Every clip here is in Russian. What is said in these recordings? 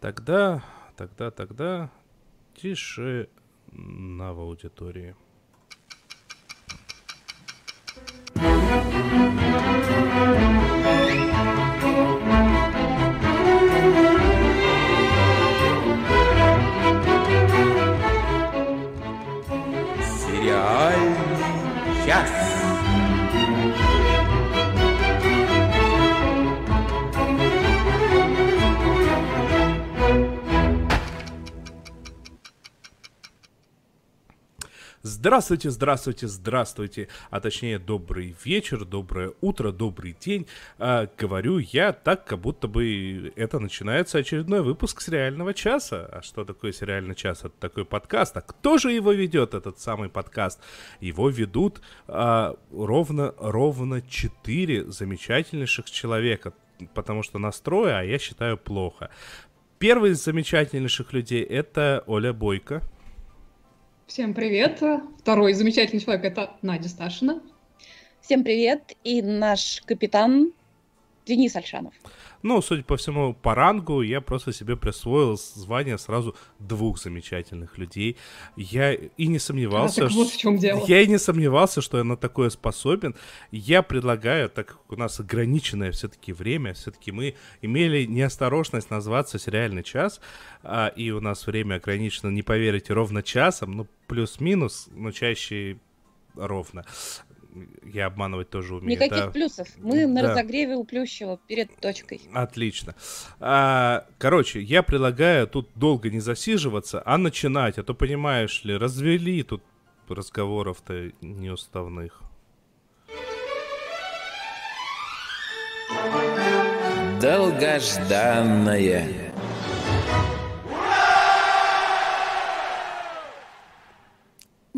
Тогда, тогда, тогда тише на в аудитории. Здравствуйте, здравствуйте, здравствуйте, а точнее добрый вечер, доброе утро, добрый день. А, говорю я так, как будто бы это начинается очередной выпуск сериального часа. А что такое сериальный час? Это такой подкаст. А кто же его ведет, этот самый подкаст? Его ведут а, ровно, ровно четыре замечательнейших человека, потому что настроя, а я считаю, плохо. Первый из замечательнейших людей это Оля Бойко. Всем привет. Второй замечательный человек – это Надя Сташина. Всем привет. И наш капитан Денис Альшанов. Ну, судя по всему, по рангу я просто себе присвоил звание сразу двух замечательных людей. Я и не сомневался, а, вот в чем дело. я и не сомневался, что я на такое способен. Я предлагаю, так как у нас ограниченное все-таки время, все-таки мы имели неосторожность назваться сериальный час, а, и у нас время ограничено, не поверите, ровно часом, ну плюс-минус, но чаще ровно я обманывать тоже умею. Никаких да. плюсов. Мы на разогреве у Плющева перед точкой. Отлично. А, короче, я предлагаю тут долго не засиживаться, а начинать. А то, понимаешь ли, развели тут разговоров-то неуставных. Долгожданное.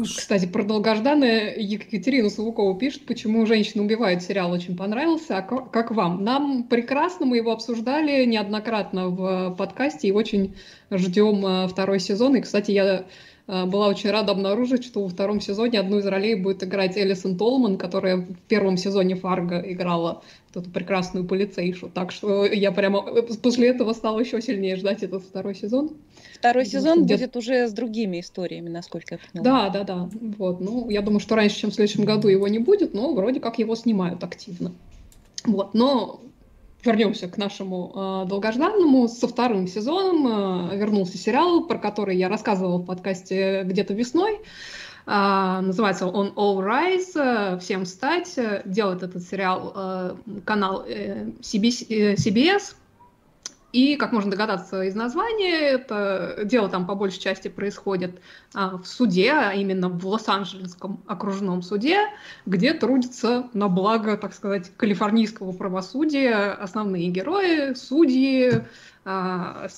Кстати, про долгожданное Екатерина Савукова пишет, почему «Женщины убивают» сериал очень понравился. А как вам? Нам прекрасно, мы его обсуждали неоднократно в подкасте и очень ждем э, второй сезон. И, кстати, я э, была очень рада обнаружить, что во втором сезоне одну из ролей будет играть Элисон Толман, которая в первом сезоне Фарго играла эту прекрасную полицейшу. Так что я прямо э, после этого стала еще сильнее ждать этот второй сезон. Второй сезон Где... будет уже с другими историями, насколько я поняла. Да, да, да. Вот. Ну, я думаю, что раньше, чем в следующем году его не будет, но вроде как его снимают активно. Вот. Но вернемся к нашему э, долгожданному. Со вторым сезоном э, вернулся сериал, про который я рассказывала в подкасте где-то весной. Uh, называется он All Rise, uh, всем встать. Делает этот сериал uh, канал CBS, CBS, и, как можно догадаться из названия, это дело там по большей части происходит а, в суде, а именно в Лос-Анджелесском окружном суде, где трудятся на благо, так сказать, калифорнийского правосудия основные герои, судьи, а,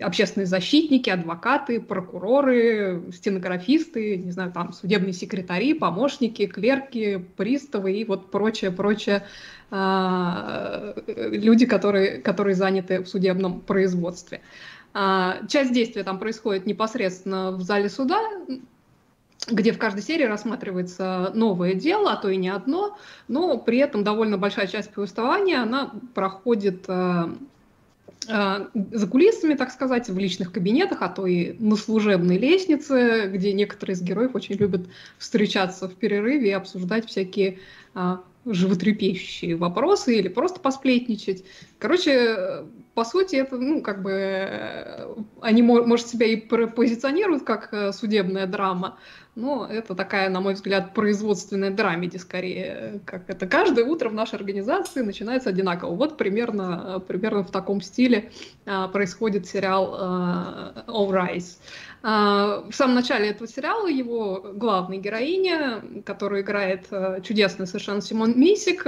общественные защитники, адвокаты, прокуроры, стенографисты, не знаю, там судебные секретари, помощники, клерки, приставы и вот прочее, прочее люди, которые, которые заняты в судебном производстве. А, часть действия там происходит непосредственно в зале суда, где в каждой серии рассматривается новое дело, а то и не одно, но при этом довольно большая часть повествования, она проходит а, за кулисами, так сказать, в личных кабинетах, а то и на служебной лестнице, где некоторые из героев очень любят встречаться в перерыве и обсуждать всякие животрепещущие вопросы или просто посплетничать. Короче, по сути, это, ну, как бы, э, они, может, себя и позиционируют как э, судебная драма, но это такая, на мой взгляд, производственная драмеди скорее. Как это каждое утро в нашей организации начинается одинаково. Вот примерно, примерно в таком стиле происходит сериал All Rise. В самом начале этого сериала его главная героиня, которую играет чудесная совершенно Симон Мисик,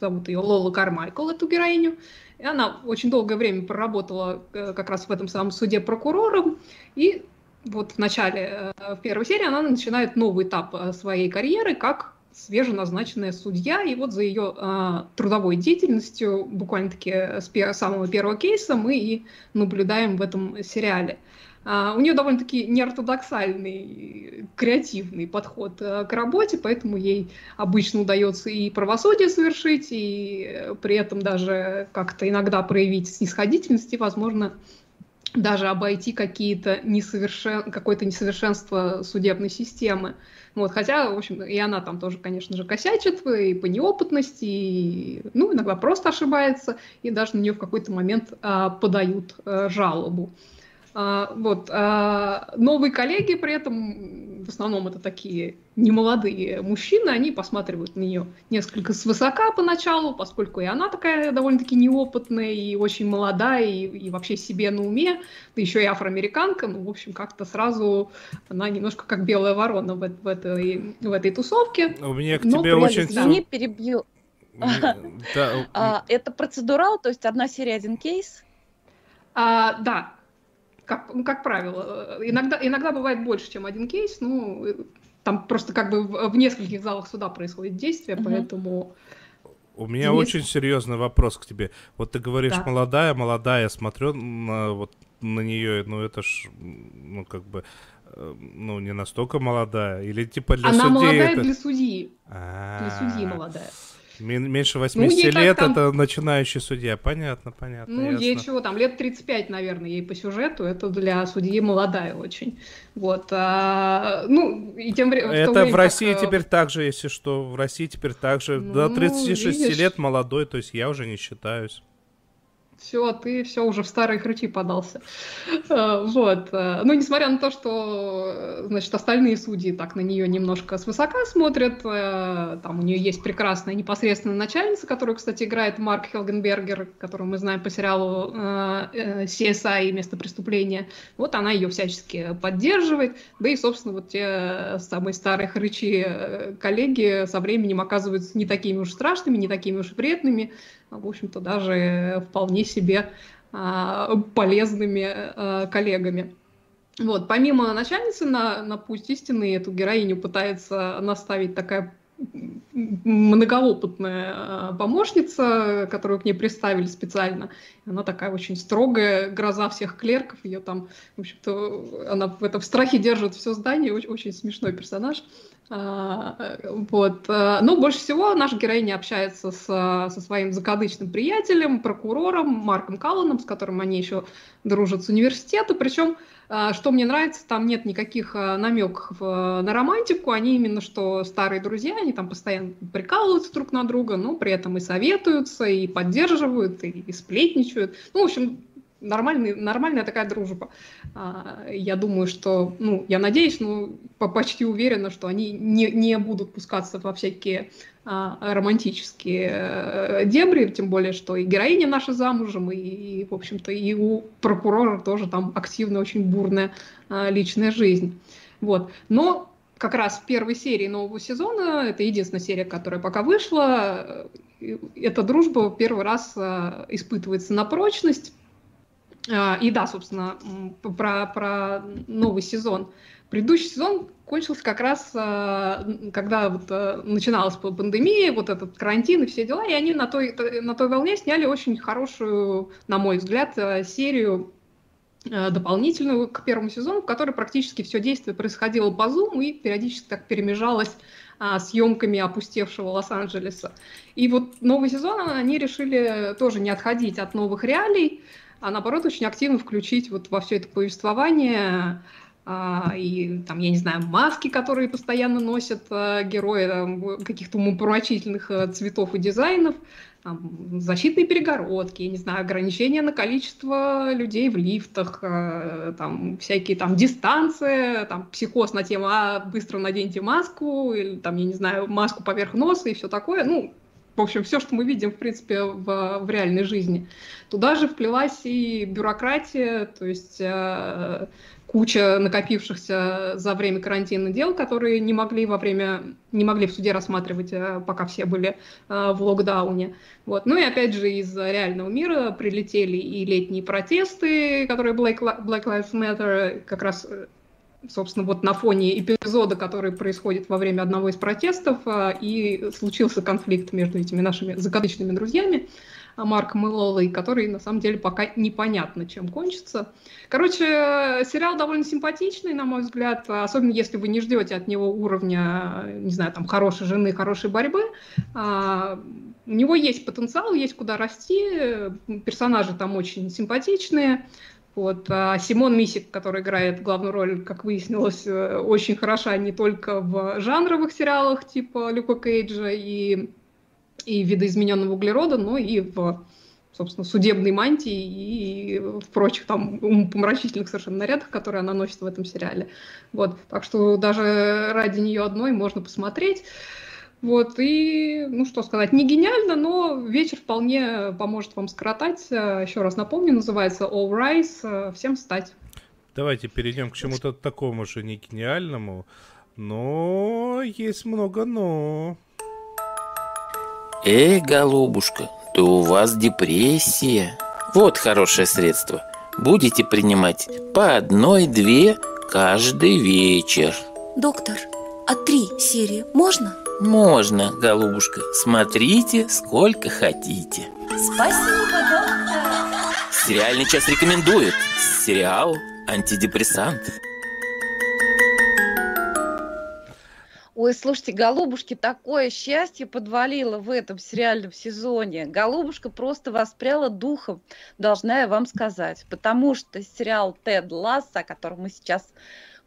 зовут ее Лола Кармайкл, эту героиню, и она очень долгое время проработала э, как раз в этом самом суде прокурором, и вот в начале, э, в первой серии она начинает новый этап э, своей карьеры как свеженазначенная судья, и вот за ее э, трудовой деятельностью, буквально-таки с пер- самого первого кейса, мы и наблюдаем в этом сериале. Uh, у нее довольно-таки неортодоксальный, креативный подход uh, к работе, поэтому ей обычно удается и правосудие совершить, и при этом даже как-то иногда проявить снисходительность и, возможно, даже обойти какие-то несовершен... какое-то несовершенство судебной системы. Вот, хотя, в общем, и она там тоже, конечно же, косячит и по неопытности, и, ну, иногда просто ошибается, и даже на нее в какой-то момент а, подают а, жалобу. А, вот. А, новые коллеги при этом, в основном это такие немолодые мужчины, они посматривают на нее несколько свысока поначалу, поскольку и она такая довольно-таки неопытная и очень молодая, и, и вообще себе на уме, да еще и афроамериканка, ну, в общем, как-то сразу она немножко как белая ворона в, в, этой, в этой тусовке. У меня к тебе очень... Извини, перебью. А, это процедурал, то есть одна серия, один кейс? А, да, как, ну, как правило. Иногда, иногда бывает больше, чем один кейс, ну, там просто как бы в, в нескольких залах суда происходит действие, угу. поэтому... У меня Денис... очень серьезный вопрос к тебе. Вот ты говоришь, да. молодая, молодая, я смотрю на, вот, на нее, ну это ж, ну как бы, э, ну не настолько молодая, или типа для Она судей молодая это... для судьи. Для судьи молодая. Меньше 80 ну, лет там... это начинающий судья. Понятно, понятно. Ну, ясно. ей чего там, лет 35, наверное, ей по сюжету. Это для судьи молодая очень. Вот. А, ну, и тем временем... Это в, время, в России как... Э, теперь так же, если что. В России теперь так же. Ну, До 36 видишь... лет молодой, то есть я уже не считаюсь все, ты все уже в старые хрычи подался. Э, вот. Э, ну, несмотря на то, что, значит, остальные судьи так на нее немножко свысока смотрят, э, там у нее есть прекрасная непосредственная начальница, которую, кстати, играет Марк Хелгенбергер, которую мы знаем по сериалу CSI и «Место преступления». Вот она ее всячески поддерживает, да и, собственно, вот те самые старые хрычи коллеги со временем оказываются не такими уж страшными, не такими уж вредными, а, в общем-то, даже вполне себе а, полезными а, коллегами. Вот, помимо начальницы на, на путь истины, эту героиню пытается наставить такая многоопытная помощница, которую к ней представили специально. Она такая очень строгая, гроза всех клерков. Ее там, в общем-то, она в этом страхе держит все здание. Очень, очень смешной персонаж. А, вот. А, но больше всего наша героиня общается с, со своим закадычным приятелем, прокурором Марком Калланом, с которым они еще дружат с университета. Причем, а, что мне нравится, там нет никаких намеков на романтику. Они именно что старые друзья, они там постоянно прикалываются друг на друга, но при этом и советуются, и поддерживают, и, и сплетничают. Ну, в общем, нормальный, нормальная такая дружба. А, я думаю, что, ну, я надеюсь, ну, почти уверена, что они не, не будут пускаться во всякие а, романтические э, дебри, тем более, что и героиня наша замужем, и, и в общем-то, и у прокурора тоже там активная, очень бурная а, личная жизнь. Вот. Но как раз в первой серии нового сезона, это единственная серия, которая пока вышла, э, эта дружба первый раз испытывается на прочность, и да, собственно, про, про новый сезон. Предыдущий сезон кончился как раз, а, когда вот а, начиналась пандемия, вот этот карантин и все дела, и они на той, на той волне сняли очень хорошую, на мой взгляд, серию дополнительную к первому сезону, в которой практически все действие происходило по Zoom и периодически так перемежалось а, съемками опустевшего Лос-Анджелеса. И вот новый сезон они решили тоже не отходить от новых реалий, а наоборот очень активно включить вот во все это повествование а, и там, я не знаю, маски, которые постоянно носят а, герои каких-то умопомрачительных а, цветов и дизайнов, там, защитные перегородки, я не знаю, ограничения на количество людей в лифтах, а, там, всякие там дистанции, там, психоз на тему «а, быстро наденьте маску», или там, я не знаю, маску поверх носа и все такое, ну, в общем, все, что мы видим, в принципе, в, в реальной жизни. Туда же вплелась и бюрократия, то есть э, куча накопившихся за время карантина дел, которые не могли во время, не могли в суде рассматривать, э, пока все были э, в локдауне. Вот. Ну и опять же из реального мира прилетели и летние протесты, которые Black, Black Lives Matter как раз э, собственно, вот на фоне эпизода, который происходит во время одного из протестов, а, и случился конфликт между этими нашими закадычными друзьями, а, Марком и Лолой, который, на самом деле, пока непонятно, чем кончится. Короче, сериал довольно симпатичный, на мой взгляд, особенно если вы не ждете от него уровня, не знаю, там, хорошей жены, хорошей борьбы. А, у него есть потенциал, есть куда расти, персонажи там очень симпатичные, Вот. А Симон Мисик, который играет главную роль, как выяснилось, э, очень хороша не только в жанровых сериалах типа Люка Кейджа и, и видоизмененного углерода, но и в собственно, судебной мантии и в прочих там помрачительных совершенно нарядах, которые она носит в этом сериале. Вот. Так что даже ради нее одной можно посмотреть. Вот, и, ну что сказать, не гениально, но вечер вполне поможет вам скоротать. Еще раз напомню, называется All Rise. Всем встать. Давайте перейдем к чему-то такому же не гениальному, но есть много но. Эй, голубушка, да у вас депрессия. Вот хорошее средство. Будете принимать по одной-две каждый вечер. Доктор, а три серии можно? Можно, голубушка. Смотрите, сколько хотите. Спасибо, доктор. Сериальный час рекомендует. Сериал «Антидепрессант». Ой, слушайте, Голубушке такое счастье подвалило в этом сериальном сезоне. Голубушка просто воспряла духом, должна я вам сказать. Потому что сериал «Тед Ласса», о котором мы сейчас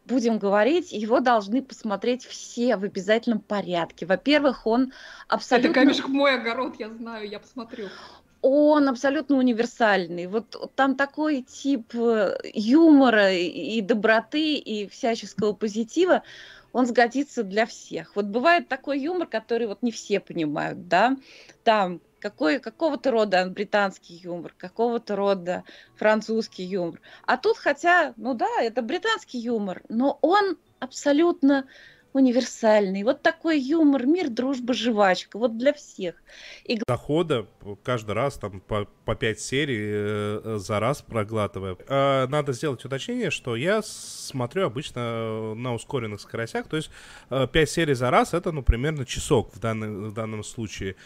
будем говорить, его должны посмотреть все в обязательном порядке. Во-первых, он абсолютно... Это камешек мой огород, я знаю, я посмотрю. Он абсолютно универсальный. Вот там такой тип э, юмора и доброты, и всяческого позитива, он сгодится для всех. Вот бывает такой юмор, который вот не все понимают, да, там какой, какого-то рода британский юмор, какого-то рода французский юмор. А тут, хотя, ну да, это британский юмор, но он абсолютно универсальный. Вот такой юмор, мир, дружба, жвачка. Вот для всех. И... Дохода каждый раз там по, по 5 серий э, за раз проглатывая. Э, надо сделать уточнение, что я смотрю обычно на ускоренных скоростях, то есть э, 5 серий за раз это, ну, примерно часок в, данный, в данном случае.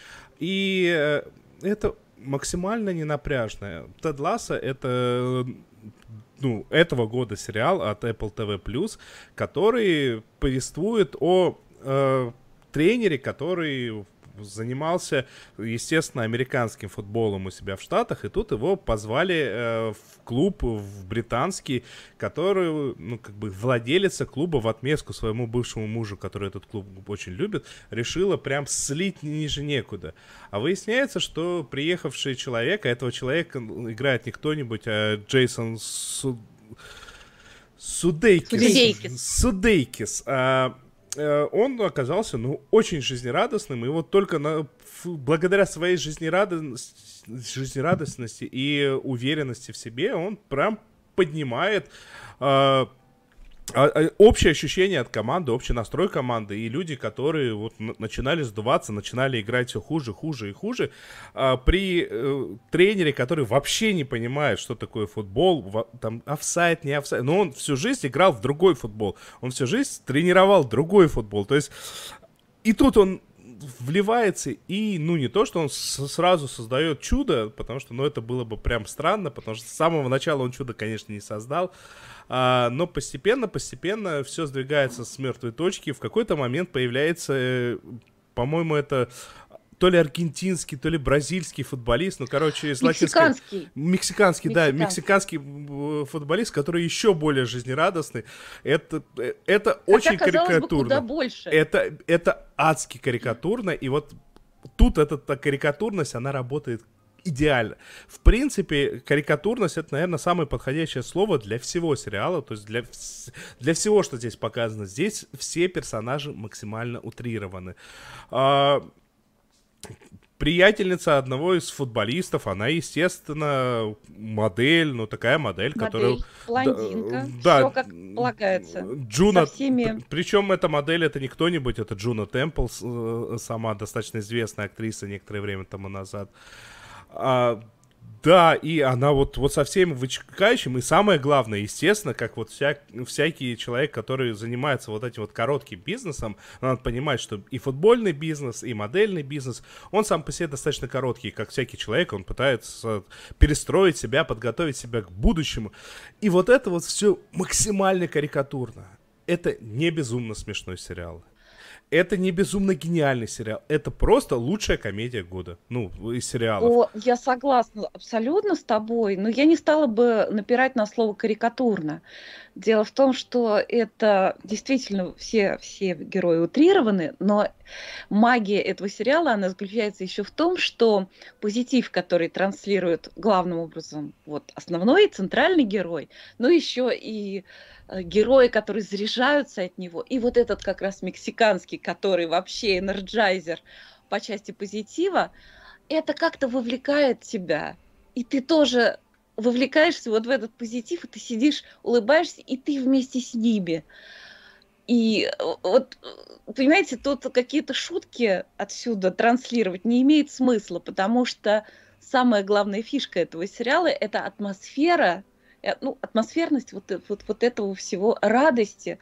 И э, это максимально ненапряжное. Тед Ласса это ну, этого года сериал от Apple TV+, который повествует о э, тренере, который занимался, естественно, американским футболом у себя в Штатах, и тут его позвали э, в клуб в британский, который, ну, как бы владелица клуба в отместку своему бывшему мужу, который этот клуб очень любит, решила прям слить ниже некуда. А выясняется, что приехавший человек, а этого человека играет не кто-нибудь, а Джейсон Су... Судейкис. Судейкис. Судейкис. А, он оказался, ну, очень жизнерадостным, и вот только на, благодаря своей жизнерадостности, жизнерадостности и уверенности в себе он прям поднимает э, общее ощущение от команды, общий настрой команды и люди, которые вот начинали сдуваться, начинали играть все хуже, хуже и хуже, а, при э, тренере, который вообще не понимает, что такое футбол, там офсайд, не офсайд, но он всю жизнь играл в другой футбол, он всю жизнь тренировал другой футбол, то есть и тут он вливается и, ну, не то, что он сразу создает чудо, потому что, ну, это было бы прям странно, потому что с самого начала он чудо, конечно, не создал, а, но постепенно, постепенно все сдвигается с мертвой точки. В какой-то момент появляется, э, по-моему, это то ли аргентинский, то ли бразильский футболист, ну, короче, из Мексиканский. Мексиканский, да, мексиканский футболист, который еще более жизнерадостный. Это, э, это Хотя, очень карикатурно. Бы, куда больше. Это, это адски карикатурно, и вот тут эта карикатурность, она работает идеально. В принципе, карикатурность это, наверное, самое подходящее слово для всего сериала, то есть для, для всего, что здесь показано. Здесь все персонажи максимально утрированы. А, приятельница одного из футболистов, она, естественно, модель, ну, такая модель, модель которая... блондинка, да, все как полагается. Джуна, всеми... причем эта модель, это не кто-нибудь, это Джуно Темпл, э, сама достаточно известная актриса некоторое время тому назад. А, да, и она вот, вот со всеми вытекающим, и самое главное, естественно, как вот вся, всякий человек, который занимается вот этим вот коротким бизнесом, надо понимать, что и футбольный бизнес, и модельный бизнес, он сам по себе достаточно короткий, как всякий человек, он пытается перестроить себя, подготовить себя к будущему. И вот это вот все максимально карикатурно. Это не безумно смешной сериал. Это не безумно гениальный сериал, это просто лучшая комедия года, ну, из сериалов. О, я согласна абсолютно с тобой, но я не стала бы напирать на слово карикатурно. Дело в том, что это действительно все, все герои утрированы, но магия этого сериала, она заключается еще в том, что позитив, который транслирует главным образом вот, основной центральный герой, но еще и э, герои, которые заряжаются от него, и вот этот как раз мексиканский, который вообще энерджайзер по части позитива, это как-то вовлекает тебя. И ты тоже вовлекаешься вот в этот позитив, и ты сидишь, улыбаешься, и ты вместе с ними. И э, вот, э, понимаете, тут какие-то шутки отсюда транслировать не имеет смысла, потому что самая главная фишка этого сериала – это атмосфера, э, ну, атмосферность вот, вот, вот этого всего, радости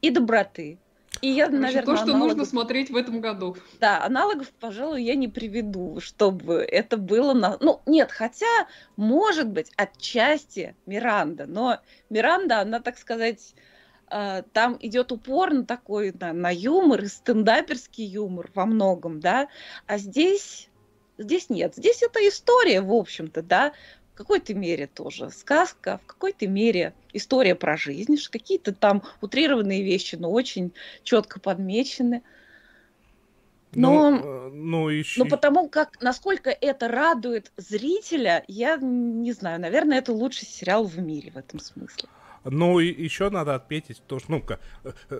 и доброты. И я, Короче, наверное, то, что аналогов... нужно смотреть в этом году. Да, аналогов, пожалуй, я не приведу, чтобы это было на... Ну, нет, хотя, может быть, отчасти Миранда, но Миранда, она, так сказать, э, там идет упор на такой, на, на юмор и стендаперский юмор во многом, да, а здесь, здесь нет, здесь это история, в общем-то, да, в какой-то мере тоже сказка, в какой-то мере история про жизнь, какие-то там утрированные вещи, но очень четко подмечены. Но, ну, э, ну, еще... но потому как, насколько это радует зрителя, я не знаю, наверное, это лучший сериал в мире в этом смысле. Ну, и еще надо отметить то, что, ну,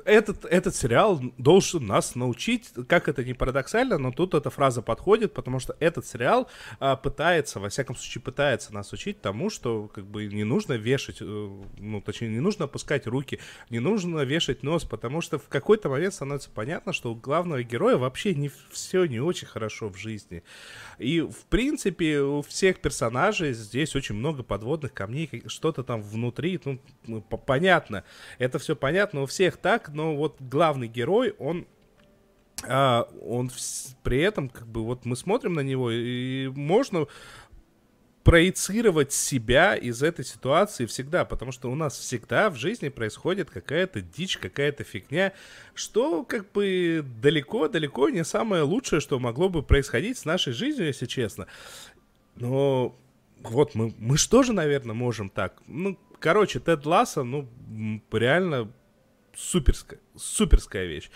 этот, этот сериал должен нас научить, как это не парадоксально, но тут эта фраза подходит, потому что этот сериал а, пытается, во всяком случае, пытается нас учить тому, что, как бы, не нужно вешать, э, ну, точнее, не нужно опускать руки, не нужно вешать нос, потому что в какой-то момент становится понятно, что у главного героя вообще не все не очень хорошо в жизни. И, в принципе, у всех персонажей здесь очень много подводных камней, что-то там внутри, ну, ну, понятно, это все понятно у всех так, но вот главный герой, он а, он в, при этом, как бы, вот мы смотрим на него, и можно проецировать себя из этой ситуации всегда, потому что у нас всегда в жизни происходит какая-то дичь, какая-то фигня, что как бы далеко-далеко не самое лучшее, что могло бы происходить с нашей жизнью, если честно. Но вот мы, мы что же, наверное, можем так? Ну, Короче, Тед Ласса, ну, реально суперская, суперская вещь.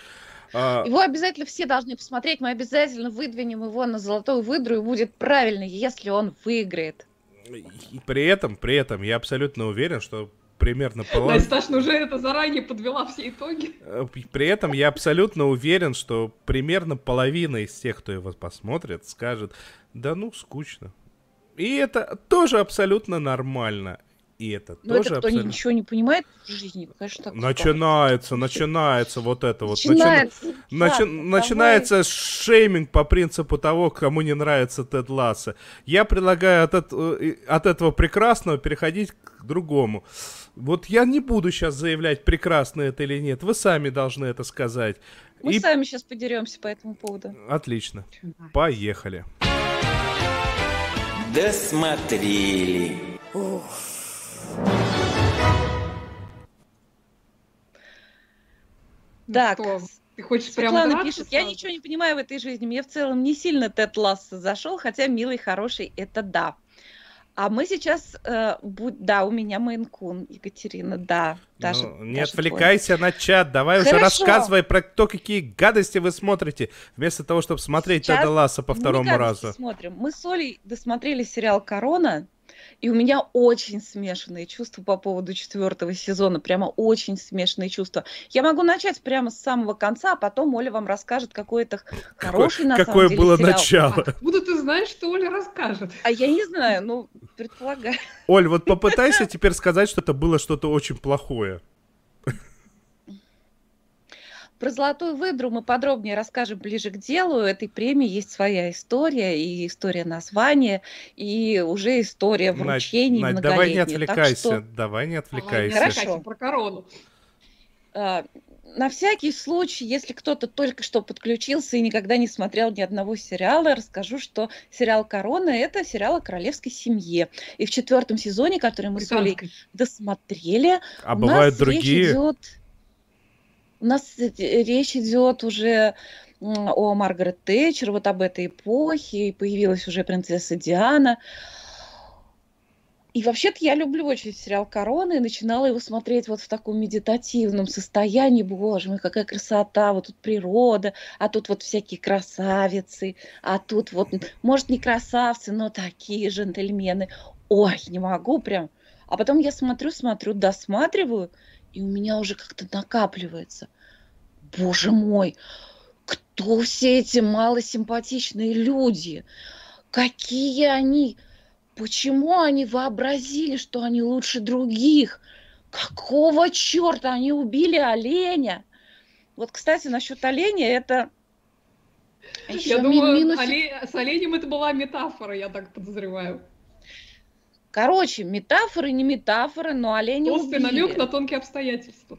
А, его обязательно все должны посмотреть, мы обязательно выдвинем его на золотую выдру, и будет правильно, если он выиграет. И при этом, при этом я абсолютно уверен, что примерно половина... Настя уже это заранее подвела все итоги. Э, при этом я абсолютно уверен, что примерно половина из тех, кто его посмотрит, скажет, да ну, скучно. И это тоже абсолютно нормально. И это Но тоже это кто абсолютно... ничего не понимает в жизни, конечно, так Начинается, скажет. начинается вот это вот. Начинается, Начи... да, начинается шейминг по принципу того, кому не нравится Тед Ласса. Я предлагаю от, от, э, от этого прекрасного переходить к другому. Вот я не буду сейчас заявлять, прекрасно это или нет. Вы сами должны это сказать. Мы И... сами сейчас подеремся по этому поводу. Отлично. Поехали. Досмотрели. Ух. Так, ну, ты хочешь Светлана прям пишет, я ничего не понимаю в этой жизни, мне в целом не сильно Тед Ласса зашел, хотя милый, хороший, это да. А мы сейчас, э, будь, да, у меня Мейнкун, Екатерина, да. Даже, ну, не отвлекайся твой. на чат, давай Хорошо. уже рассказывай про то, какие гадости вы смотрите, вместо того, чтобы смотреть сейчас Теда Ласса по второму разу. смотрим. Мы с Олей досмотрели сериал «Корона», и у меня очень смешанные чувства по поводу четвертого сезона. Прямо очень смешанные чувства. Я могу начать прямо с самого конца, а потом Оля вам расскажет какой-то хороший, какое, на какое самом деле, было сериал. начало? Откуда ты знаешь, что Оля расскажет? А я не знаю, ну, предполагаю. Оль, вот попытайся теперь сказать, что это было что-то очень плохое. Про золотую выдру мы подробнее расскажем ближе к делу. Этой премии есть своя история, и история названия, и уже история вручений Надь, Надь, давай не отвлекайся, что... давай не отвлекайся. Хорошо. Про корону. А, на всякий случай, если кто-то только что подключился и никогда не смотрел ни одного сериала, расскажу, что сериал «Корона» — это сериал о королевской семье. И в четвертом сезоне, который мы с Олей досмотрели, а у бывают нас другие? речь идет У нас речь идет уже о Маргарет Тэтчер, вот об этой эпохе, и появилась уже принцесса Диана. И вообще-то я люблю очень сериал «Корона» и начинала его смотреть вот в таком медитативном состоянии. Боже мой, какая красота, вот тут природа, а тут вот всякие красавицы, а тут вот, может, не красавцы, но такие джентльмены. Ой, не могу прям. А потом я смотрю, смотрю, досматриваю, и у меня уже как-то накапливается. Боже мой, кто все эти малосимпатичные люди? Какие они Почему они вообразили, что они лучше других? Какого черта они убили оленя? Вот, кстати, насчет оленя это еще я думаю, минус... оле... с оленем это была метафора, я так подозреваю. Короче, метафоры не метафоры, но олени Острый намек на тонкие обстоятельства.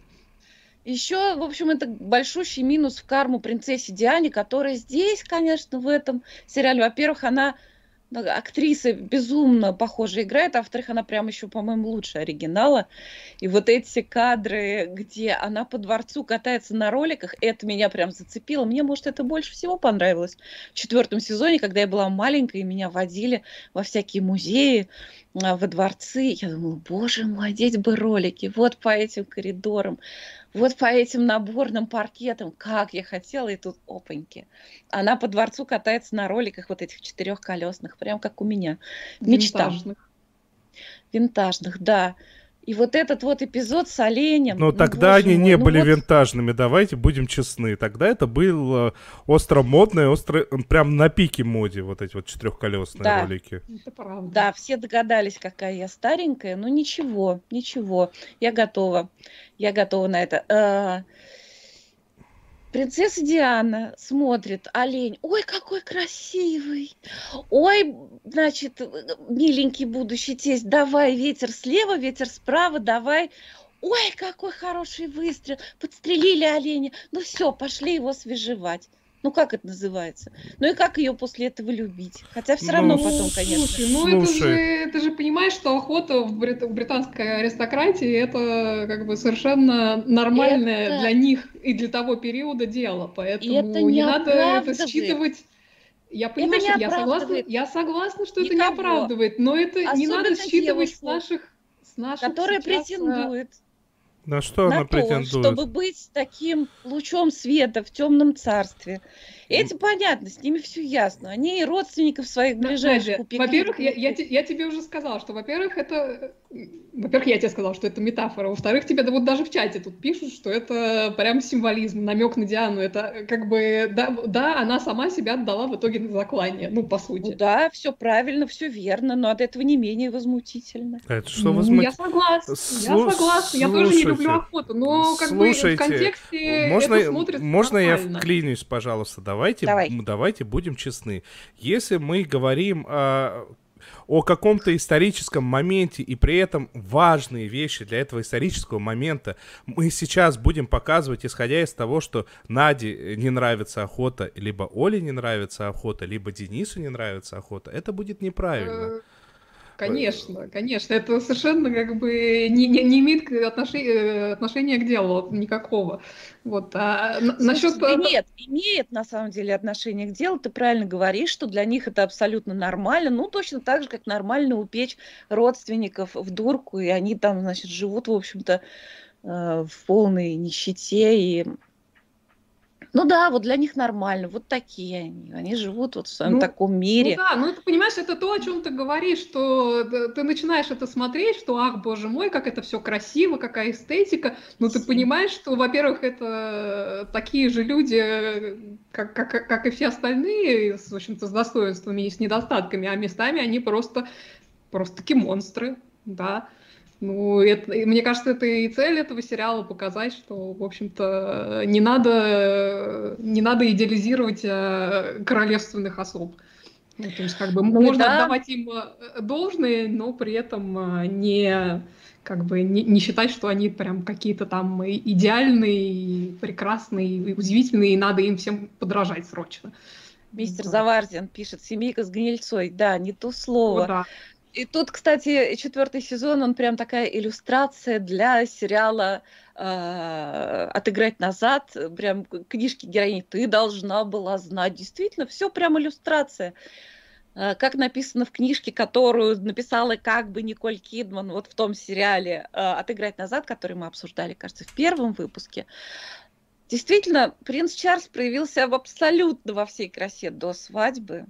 Еще, в общем, это большущий минус в карму принцессе Диане, которая здесь, конечно, в этом сериале, во-первых, она актриса безумно похоже играет, а во-вторых, она прям еще, по-моему, лучше оригинала. И вот эти кадры, где она по дворцу катается на роликах, это меня прям зацепило. Мне, может, это больше всего понравилось в четвертом сезоне, когда я была маленькая, и меня водили во всякие музеи, а, во дворцы. Я думала, боже мой, одеть бы ролики вот по этим коридорам вот по этим наборным паркетам, как я хотела, и тут опаньки. Она по дворцу катается на роликах вот этих четырехколесных, прям как у меня. Мечта. Винтажных. Винтажных, да. И вот этот вот эпизод с оленем. Но ну, тогда они мой, не ну были вот... винтажными, давайте будем честны. Тогда это был остро модный, остро, прям на пике моде, вот эти вот четырехколесные да, ролики. Это правда. Да, все догадались, какая я старенькая, но ничего, ничего, я готова. Я готова на это. Принцесса Диана смотрит, олень, ой, какой красивый, ой, значит, миленький будущий тесть, давай ветер слева, ветер справа, давай, ой, какой хороший выстрел, подстрелили оленя, ну все, пошли его свежевать. Ну как это называется? Ну и как ее после этого любить? Хотя все равно ну, потом, конечно. Слушай, ну это же, ты же понимаешь, что охота в, брит... в британской аристократии это как бы совершенно нормальное это... для них и для того периода дело, поэтому это не, не надо это считывать. Я понимаю, это что я согласна, я согласна, что Никого. это не оправдывает, но это Особенно не надо считывать с наших, с наших которая сейчас, а, претендует. На что на она то, претендует? чтобы быть таким лучом света в темном царстве. Эти понятно, с ними все ясно. Они и родственников своих ближайших упекли. Во-первых, я, я, я тебе уже сказала, что, во-первых, это... Во-первых, я тебе сказала, что это метафора. Во-вторых, тебе да, вот даже в чате тут пишут, что это прям символизм, намек на Диану. Это как бы... Да, да, она сама себя отдала в итоге на заклание, ну, по сути. Ну, да, все правильно, все верно, но от этого не менее возмутительно. Это что ну, возмутительно? Я согласна, Слу... я согласна. Я тоже не люблю охоту, но как Слушайте, бы в контексте можно, это смотрится Можно нормально. я вклинюсь, пожалуйста? Давайте Давай давайте будем честны. Если мы говорим о о каком-то историческом моменте, и при этом важные вещи для этого исторического момента мы сейчас будем показывать, исходя из того, что Наде не нравится охота, либо Оле не нравится охота, либо Денису не нравится охота, это будет неправильно. Конечно, конечно. Это совершенно как бы не, не, не имеет отношения, э, отношения к делу никакого. Вот. А Слушайте, насчет... Нет, имеет на самом деле отношение к делу. Ты правильно говоришь, что для них это абсолютно нормально. Ну, точно так же, как нормально упечь родственников в дурку, и они там, значит, живут, в общем-то, э, в полной нищете и ну да, вот для них нормально, вот такие они. Они живут вот в своем ну, таком мире. Ну да, ну ты понимаешь, это то, о чем ты говоришь, что ты начинаешь это смотреть, что, ах, боже мой, как это все красиво, какая эстетика. Но ты понимаешь, что, во-первых, это такие же люди, как, как, как и все остальные, в общем-то, с достоинствами и с недостатками, а местами они просто, просто такие монстры, да. Ну, это, мне кажется, это и цель этого сериала показать, что, в общем-то, не надо, не надо идеализировать э, королевственных особ. Ну, то есть, как бы, ну, можно да. отдавать им э, должное, но при этом э, не как бы не, не считать, что они прям какие-то там идеальные, прекрасные, удивительные, и надо им всем подражать срочно. Мистер да. Заварзин пишет, семейка с гнильцой. Да, не то слово. О, да И тут, кстати, четвертый сезон, он прям такая иллюстрация для сериала э, «Отыграть назад». Прям книжки героини «Ты должна была знать». Действительно, все прям иллюстрация. Э, как написано в книжке, которую написала как бы Николь Кидман вот в том сериале э, «Отыграть назад», который мы обсуждали, кажется, в первом выпуске. Действительно, принц Чарльз проявился абсолютно во всей красе до свадьбы.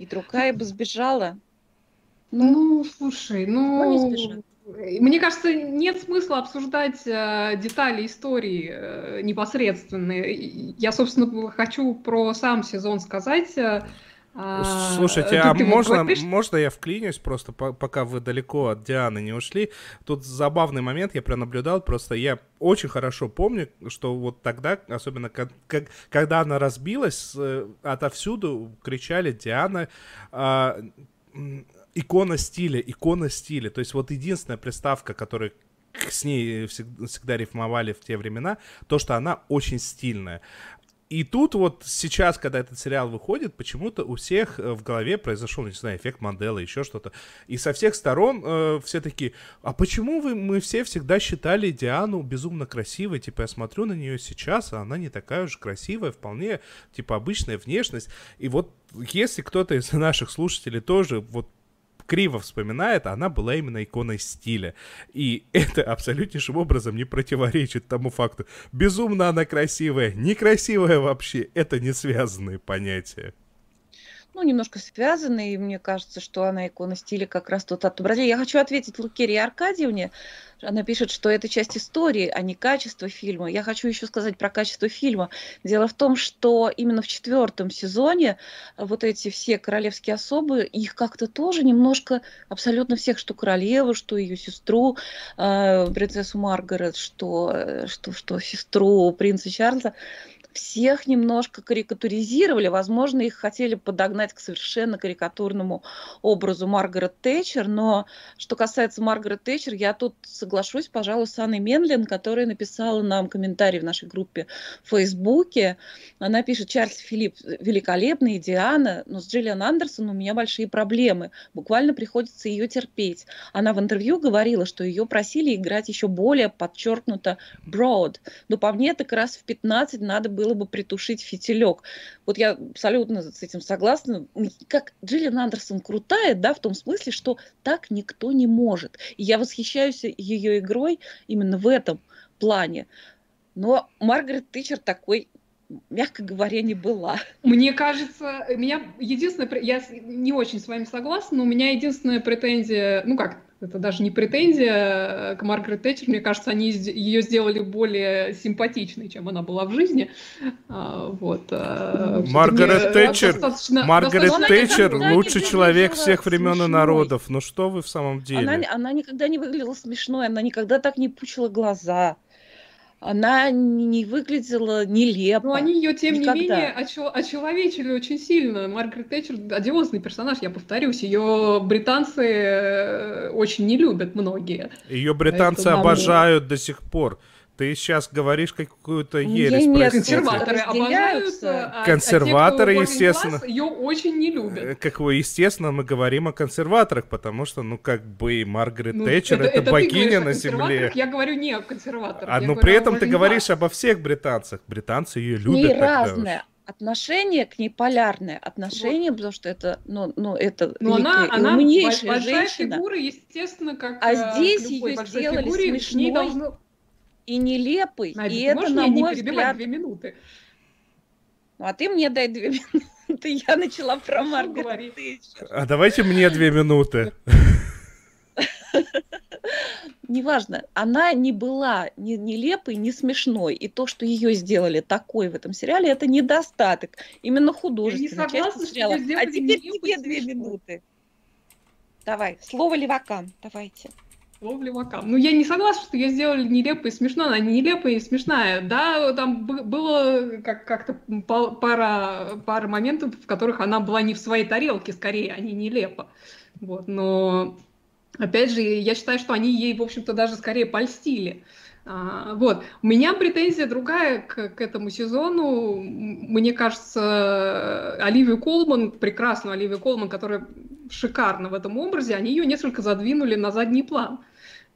И другая бы сбежала. Ну, ну слушай, ну... мне кажется, нет смысла обсуждать э, детали истории э, непосредственные. Я, собственно, хочу про сам сезон сказать. Э, Слушайте, а можно, можно я вклинюсь просто, пока вы далеко от Дианы не ушли? Тут забавный момент я пронаблюдал, просто я очень хорошо помню, что вот тогда, особенно как, как, когда она разбилась, э, отовсюду кричали Диана, э, икона стиля, икона стиля. То есть вот единственная приставка, которая с ней всегда, всегда рифмовали в те времена, то, что она очень стильная. И тут вот сейчас, когда этот сериал выходит, почему-то у всех э, в голове произошел, не знаю, эффект Манделы, еще что-то. И со всех сторон э, все такие, а почему вы, мы все всегда считали Диану безумно красивой? Типа, я смотрю на нее сейчас, а она не такая уж красивая, вполне, типа, обычная внешность. И вот если кто-то из наших слушателей тоже вот криво вспоминает, она была именно иконой стиля. И это абсолютнейшим образом не противоречит тому факту. Безумно она красивая, некрасивая вообще. Это не связанные понятия ну, немножко связаны, и мне кажется, что она икона стиля как раз тут отобразила. Я хочу ответить Лукерии Аркадьевне. Она пишет, что это часть истории, а не качество фильма. Я хочу еще сказать про качество фильма. Дело в том, что именно в четвертом сезоне вот эти все королевские особы, их как-то тоже немножко, абсолютно всех, что королеву, что ее сестру, э, принцессу Маргарет, что, э, что, что сестру принца Чарльза, всех немножко карикатуризировали, возможно, их хотели подогнать к совершенно карикатурному образу Маргарет Тэтчер, но что касается Маргарет Тэтчер, я тут соглашусь, пожалуй, с Анной Менлин, которая написала нам комментарий в нашей группе в Фейсбуке. Она пишет, Чарльз Филипп великолепный, Диана, но с Джиллиан Андерсон у меня большие проблемы. Буквально приходится ее терпеть. Она в интервью говорила, что ее просили играть еще более подчеркнуто broad. Но по мне так раз в 15 надо было было бы притушить фитилек. Вот я абсолютно с этим согласна. Как Джиллиан Андерсон крутая, да, в том смысле, что так никто не может. И я восхищаюсь ее игрой именно в этом плане. Но Маргарет Тичер такой мягко говоря, не была. Мне кажется, меня единственное, я не очень с вами согласна, но у меня единственная претензия, ну как, это даже не претензия к Маргарет Тэтчер. Мне кажется, они ее сделали более симпатичной, чем она была в жизни. А, вот. А, Маргарет Тэтчер, Маргарет Тэтчер лучший человек всех времен и народов. Ну что вы в самом деле? Она, она никогда не выглядела смешной, она никогда так не пучила глаза она не выглядела нелепо. Но они ее, тем Никогда. не менее, очеловечили очень сильно. Маргарет Тэтчер одиозный персонаж, я повторюсь. Ее британцы э, очень не любят многие. Ее британцы Поэтому... обожают до сих пор. Ты сейчас говоришь какую-то ересь. Нет, консерваторы обожают. А, консерваторы, а те, естественно. Класс, ее очень не любят. Э, как вы, естественно, мы говорим о консерваторах, потому что, ну, как бы Маргарет ну, Тэтчер это, это, богиня на земле. Я говорю не о консерваторах. А, но при этом ты говоришь обо всех британцах. Британцы ее любят. И разное отношение к ней полярное отношение, вот. потому что это, ну, ну это Но она, она умнейшая большая женщина. фигура, естественно, как а э, здесь ее сделали фигуре, смешной. Должно и нелепый. Надя, и это, на мой взгляд... две минуты? Ну, а ты мне дай две минуты. Я начала про Маргарет А давайте мне две минуты. Неважно, она не была ни нелепой, ни смешной. И то, что ее сделали такой в этом сериале, это недостаток. Именно художественной части сериала. А теперь тебе две минуты. Давай, слово левакам, давайте. Ловли макам. Ну, я не согласна, что ее сделали нелепой и смешно. Она не нелепая и смешная. Да, там было как- как-то пара, пара моментов, в которых она была не в своей тарелке, скорее, а не нелепо. Вот, но, опять же, я считаю, что они ей, в общем-то, даже скорее польстили. А, вот. У меня претензия другая к, к этому сезону. Мне кажется, Оливию Колман, прекрасную Оливию Колман, которая шикарна в этом образе, они ее несколько задвинули на задний план.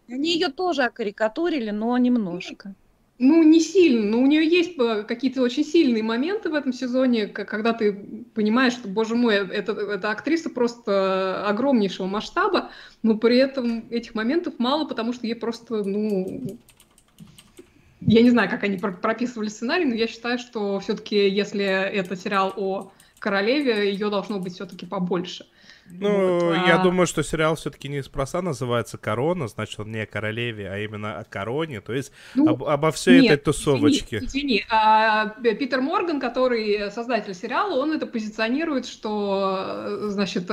Они ее тоже окарикатурили, но немножко. Ну, не сильно, но у нее есть э, какие-то очень сильные моменты в этом сезоне, когда ты понимаешь, что, боже мой, это, это актриса просто огромнейшего масштаба, но при этом этих моментов мало, потому что ей просто, ну, я не знаю, как они прописывали сценарий, но я считаю, что все-таки, если это сериал о королеве, ее должно быть все-таки побольше. Ну, вот, я а... думаю, что сериал все-таки неспроста называется «Корона», значит, он не о королеве, а именно о короне, то есть ну, об, обо всей нет, этой тусовочке. Извини, извини. А, Питер Морган, который создатель сериала, он это позиционирует, что, значит,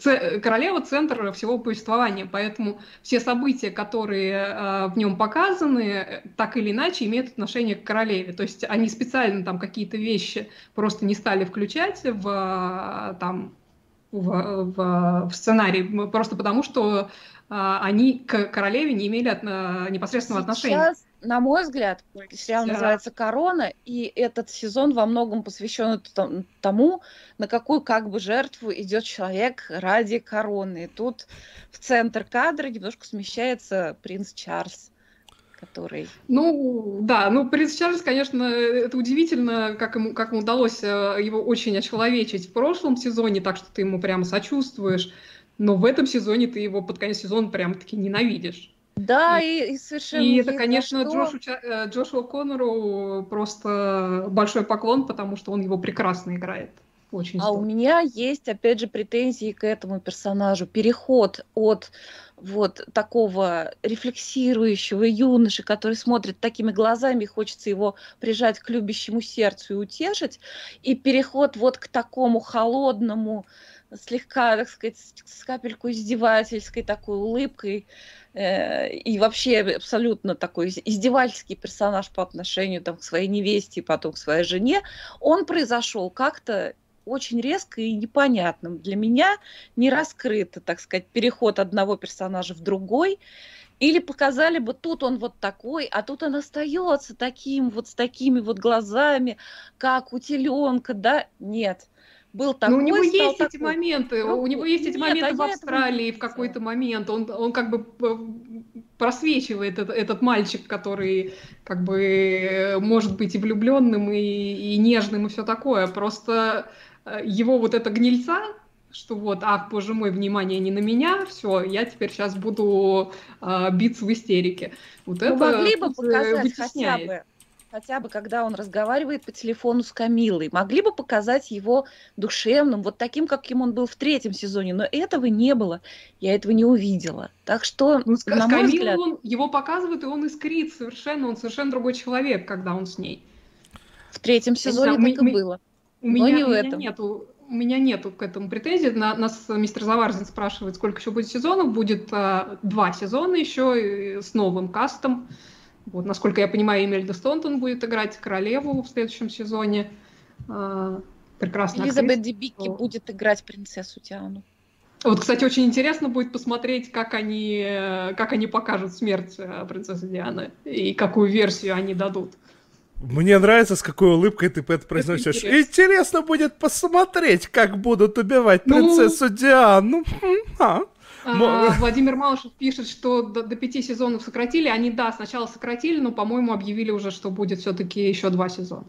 ц... королева — центр всего повествования, поэтому все события, которые а, в нем показаны, так или иначе имеют отношение к королеве, то есть они специально там какие-то вещи просто не стали включать в а, там в, в, в сценарий, просто потому что а, они к королеве не имели от, а, непосредственного Сейчас, отношения. на мой взгляд, сериал да. называется «Корона», и этот сезон во многом посвящен тому, на какую как бы жертву идет человек ради короны. И тут в центр кадра немножко смещается принц Чарльз который... Ну, да, ну, принц Чарльз, конечно, это удивительно, как ему, как ему удалось э, его очень очеловечить в прошлом сезоне, так что ты ему прямо сочувствуешь, но в этом сезоне ты его под конец сезона прямо-таки ненавидишь. Да, и, и совершенно... И это, конечно, что... Джошу, э, Джошуа Коннору просто большой поклон, потому что он его прекрасно играет. Очень а здорово. у меня есть, опять же, претензии к этому персонажу. Переход от вот такого рефлексирующего юноши, который смотрит такими глазами, хочется его прижать к любящему сердцу и утешить, и переход вот к такому холодному, слегка, так сказать, с капельку издевательской такой улыбкой, э, и вообще абсолютно такой издевательский персонаж по отношению там, к своей невесте и потом к своей жене, он произошел как-то очень резко и непонятным. Для меня не раскрыто, так сказать, переход одного персонажа в другой. Или показали бы, тут он вот такой, а тут он остается таким, вот с такими вот глазами, как у теленка, да? Нет был такой, Но у него есть такой. эти моменты, ну, у него есть эти нет, моменты а в Австралии в какой-то момент. Он, он как бы просвечивает этот, этот мальчик, который как бы может быть и влюбленным, и, и нежным, и все такое. Просто Э, его вот эта гнильца, что вот, ах, боже мой, внимание не на меня, все, я теперь сейчас буду э, биться в истерике. Вот ну, это могли бы показать хотя бы, хотя бы, когда он разговаривает по телефону с Камилой, могли бы показать его душевным, вот таким, каким он был в третьем сезоне, но этого не было, я этого не увидела. Так что, ну, с, на с мой взгляд... он, его показывают, и он искрит совершенно, он совершенно другой человек, когда он с ней. В третьем сезоне знаю, так мы, и было. У меня, не у меня нету у меня нету к этому претензий. На, нас мистер Заварзин спрашивает, сколько еще будет сезонов. Будет а, два сезона еще с новым кастом. Вот, насколько я понимаю, Эмильда Стонтон будет играть королеву в следующем сезоне. А, прекрасно. Элизабет Дебикки будет играть принцессу Тиану. Вот, кстати, очень интересно будет посмотреть, как они, как они покажут смерть э, принцессы Дианы и какую версию они дадут. Мне нравится, с какой улыбкой ты это произносишь. Интересно. интересно будет посмотреть, как будут убивать ну... принцессу Диану. А. А, Владимир Малышев пишет, что до, до пяти сезонов сократили. Они, да, сначала сократили, но, по-моему, объявили уже, что будет все-таки еще два сезона.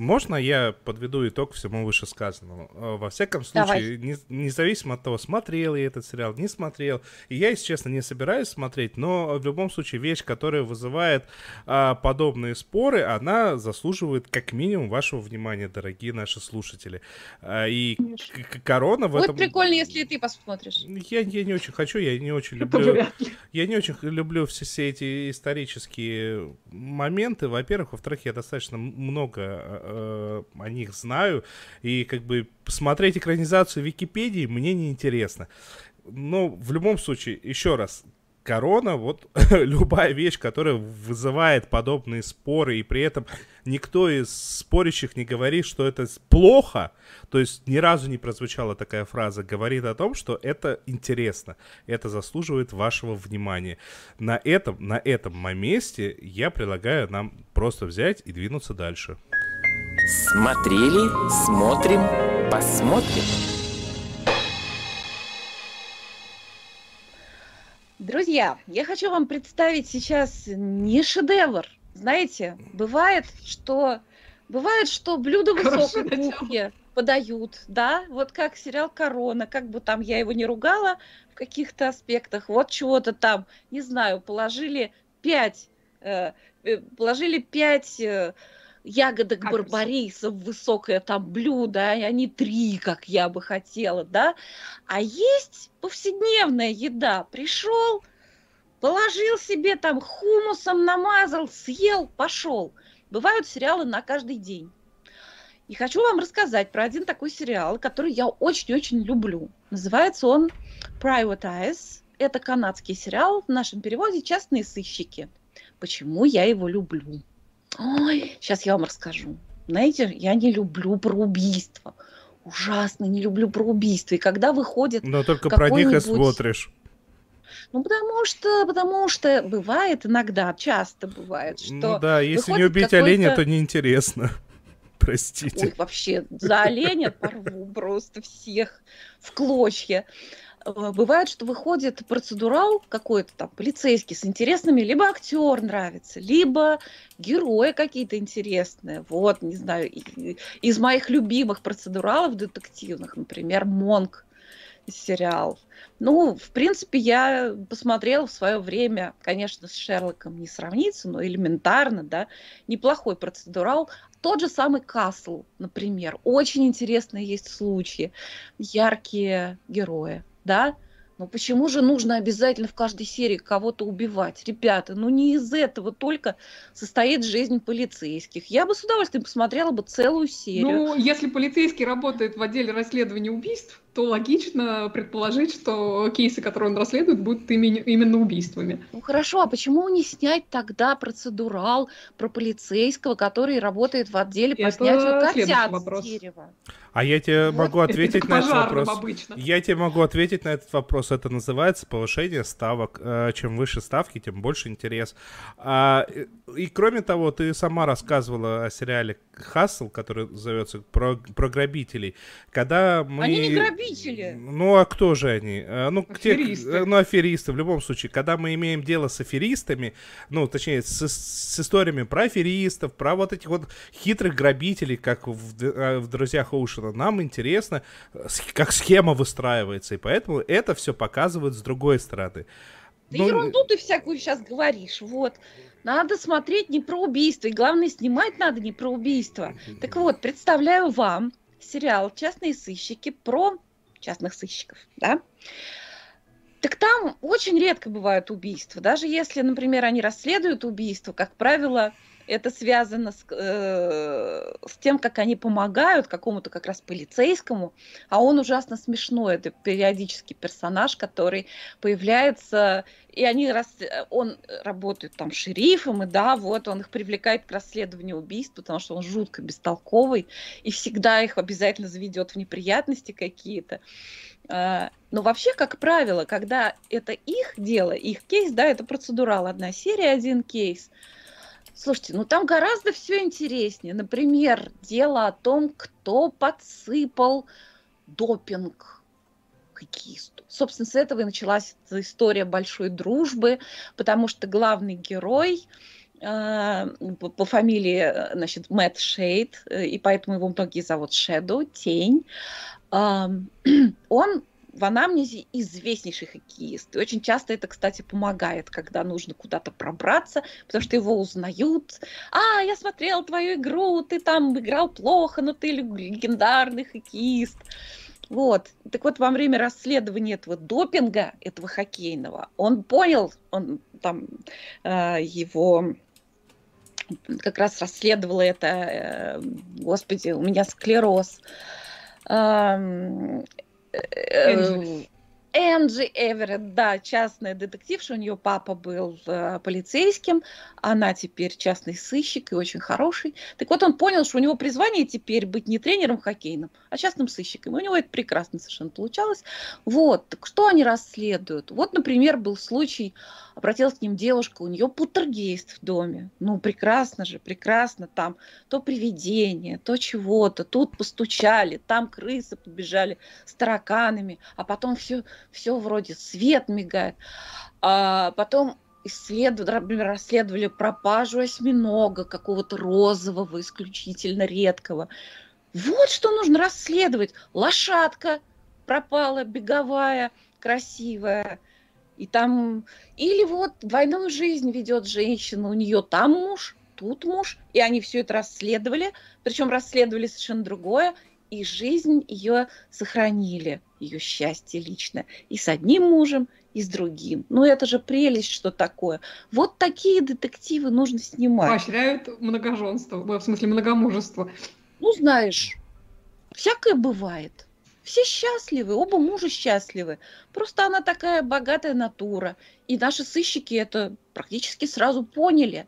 Можно я подведу итог всему вышесказанному? Э, во всяком случае, не, независимо от того, смотрел я этот сериал, не смотрел, и я, если честно, не собираюсь смотреть, но в любом случае вещь, которая вызывает а, подобные споры, она заслуживает как минимум вашего внимания, дорогие наши слушатели. А, и корона в Будет этом... прикольно, если ты посмотришь. Я, я не очень хочу, я не очень люблю... Я не очень люблю все, все эти исторические моменты. Во-первых, во-вторых, я достаточно много а, э, о них знаю, и как бы посмотреть экранизацию Википедии мне не интересно. Но в любом случае, еще раз, корона, вот любая вещь, которая вызывает подобные споры, и при этом никто из спорящих не говорит, что это плохо, то есть ни разу не прозвучала такая фраза, говорит о том, что это интересно, это заслуживает вашего внимания. На этом, на этом моменте я предлагаю нам просто взять и двинуться дальше. Смотрели, смотрим, посмотрим. Друзья, я хочу вам представить сейчас не шедевр. Знаете, бывает, что бывает, что блюдо высокой кухни подают, да, вот как сериал «Корона», как бы там я его не ругала в каких-то аспектах, вот чего-то там, не знаю, положили пять, э, э положили пять э, ягодок как барбариса в высокое там блюдо, а не три, как я бы хотела, да. А есть повседневная еда. Пришел, положил себе там хумусом, намазал, съел, пошел. Бывают сериалы на каждый день. И хочу вам рассказать про один такой сериал, который я очень-очень люблю. Называется он Privatize. Это канадский сериал, в нашем переводе «Частные сыщики». Почему я его люблю? Ой, сейчас я вам расскажу. Знаете, я не люблю про убийство. Ужасно не люблю про убийство. И когда выходит Но только про них и смотришь. Ну, потому что, потому что бывает иногда, часто бывает, что... Ну да, если не убить оленя, то неинтересно. Простите. Ой, вообще, за оленя порву просто всех в клочья. Э, бывает, что выходит процедурал какой-то там полицейский с интересными, либо актер нравится, либо герои какие-то интересные. Вот, не знаю, из моих любимых процедуралов детективных, например, Монк сериал. Ну, в принципе, я посмотрела в свое время, конечно, с Шерлоком не сравнится, но элементарно, да, неплохой процедурал. Тот же самый Касл, например, очень интересные есть случаи, яркие герои да? Но почему же нужно обязательно в каждой серии кого-то убивать? Ребята, ну не из этого только состоит жизнь полицейских. Я бы с удовольствием посмотрела бы целую серию. Ну, если полицейский работает в отделе расследования убийств, то логично предположить, что кейсы, которые он расследует, будут именно убийствами. Ну хорошо, а почему не снять тогда процедурал про полицейского, который работает в отделе по Это снятию котят с дерева? А я тебе могу ответить на этот вопрос. Обычно. Я тебе могу ответить на этот вопрос. Это называется повышение ставок. Э, чем выше ставки, тем больше интерес. А, и кроме того, ты сама рассказывала о сериале Хасл, который зовется про, про грабителей. Когда мы... Они не грабители. Ну, а кто же они? Э, ну, аферисты. Те, ну, аферисты, в любом случае. Когда мы имеем дело с аферистами, ну, точнее, с, с историями про аферистов, про вот этих вот хитрых грабителей, как в, э, в «Друзьях Оушена», нам интересно, как схема выстраивается. И поэтому это все показывают с другой стороны. Да ну, ерунду ты всякую сейчас говоришь, вот. Надо смотреть не про убийство, и главное, снимать надо не про убийство. Так вот, представляю вам сериал «Частные сыщики» про частных сыщиков, да? Так там очень редко бывают убийства. Даже если, например, они расследуют убийство, как правило, это связано с, э, с тем, как они помогают какому-то как раз полицейскому, а он ужасно смешной. Это периодический персонаж, который появляется, и они рас... он работает там шерифом, и да, вот он их привлекает к расследованию убийств, потому что он жутко бестолковый, и всегда их обязательно заведет в неприятности какие-то. А, но вообще, как правило, когда это их дело, их кейс, да, это процедурал, одна серия, один кейс – Слушайте, ну там гораздо все интереснее. Например, дело о том, кто подсыпал допинг хоккеисту. Собственно, с этого и началась история большой дружбы, потому что главный герой э, по фамилии, значит, Мэтт Шейд, э, и поэтому его многие зовут Шэдоу, Тень, он в анамнезе известнейший хоккеист. И очень часто это, кстати, помогает, когда нужно куда-то пробраться, потому что его узнают. А, я смотрел твою игру, ты там играл плохо, но ты легендарный хоккеист. Вот. Так вот, во время расследования этого допинга, этого хоккейного, он понял, он там э, его как раз расследовала это, э, господи, у меня склероз. Энджи. Энджи Эверетт, да, частная детективша, у нее папа был э, полицейским, она теперь частный сыщик и очень хороший. Так вот, он понял, что у него призвание теперь быть не тренером хоккейным, а частным сыщиком. И у него это прекрасно совершенно получалось. Вот, так что они расследуют? Вот, например, был случай, обратилась к ним девушка, у нее путергейст в доме. Ну, прекрасно же, прекрасно. Там то привидение, то чего-то. Тут постучали, там крысы побежали с тараканами. А потом все все вроде свет мигает. А потом исследовали, например, расследовали пропажу осьминога какого-то розового, исключительно редкого. Вот что нужно расследовать. Лошадка пропала, беговая, красивая. И там... Или вот двойную жизнь ведет женщина, у нее там муж, тут муж, и они все это расследовали, причем расследовали совершенно другое, и жизнь ее сохранили, ее счастье лично, и с одним мужем, и с другим. Ну это же прелесть, что такое. Вот такие детективы нужно снимать. Поощряют многоженство, в смысле многомужество. Ну знаешь, всякое бывает. Все счастливы, оба мужа счастливы. Просто она такая богатая натура. И наши сыщики это практически сразу поняли.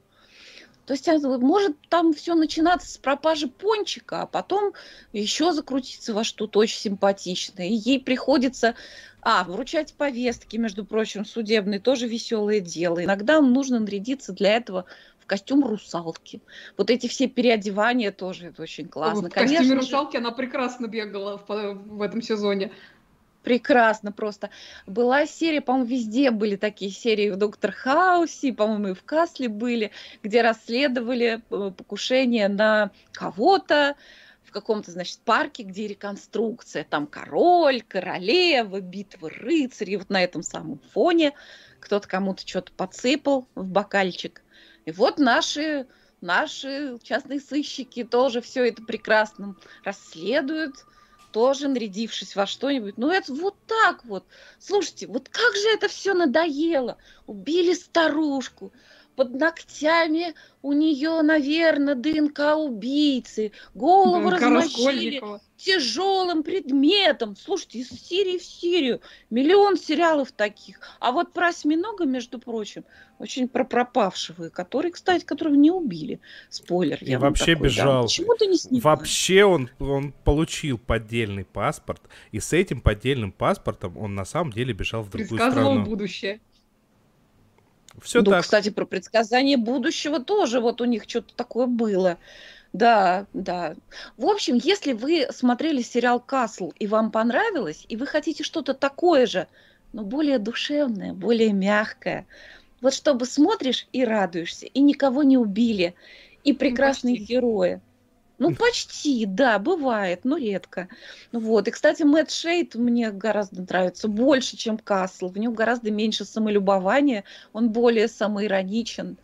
То есть может там все начинаться с пропажи пончика, а потом еще закрутиться во что-то очень симпатичное. И ей приходится а, вручать повестки, между прочим, судебные, тоже веселое дело. Иногда нужно нарядиться для этого в костюм русалки. Вот эти все переодевания тоже это очень классно. В Конечно костюме русалки она прекрасно бегала в, в этом сезоне. Прекрасно просто. Была серия, по-моему, везде были такие серии в Доктор Хаусе, по-моему, и в Касле были, где расследовали э, покушение на кого-то в каком-то, значит, парке, где реконструкция. Там король, королева, битва рыцарей. Вот на этом самом фоне кто-то кому-то что-то подсыпал в бокальчик. И вот наши наши частные сыщики тоже все это прекрасно расследуют, тоже нарядившись во что-нибудь. Ну, это вот так вот. Слушайте, вот как же это все надоело. Убили старушку, под ногтями у нее, наверное, ДНК убийцы, голову ДНК размочили тяжелым предметом. Слушайте, из Сирии в Сирию миллион сериалов таких. А вот про осьминога, между прочим, очень про пропавшего, который, кстати, которого не убили. Спойлер. И вообще такой, бежал. Да. Почему ты не снимаешь? Вообще он, он получил поддельный паспорт, и с этим поддельным паспортом он на самом деле бежал в другую страну. будущее. Все ну, так. кстати, про предсказание будущего тоже вот у них что-то такое было. Да, да. В общем, если вы смотрели сериал «Касл» и вам понравилось, и вы хотите что-то такое же, но более душевное, более мягкое, вот чтобы смотришь и радуешься, и никого не убили, и ну, прекрасные ну, герои – ну, почти, да, бывает, но редко. Вот. И, кстати, Мэтт Шейд мне гораздо нравится больше, чем Касл. В нем гораздо меньше самолюбования, он более самоироничен.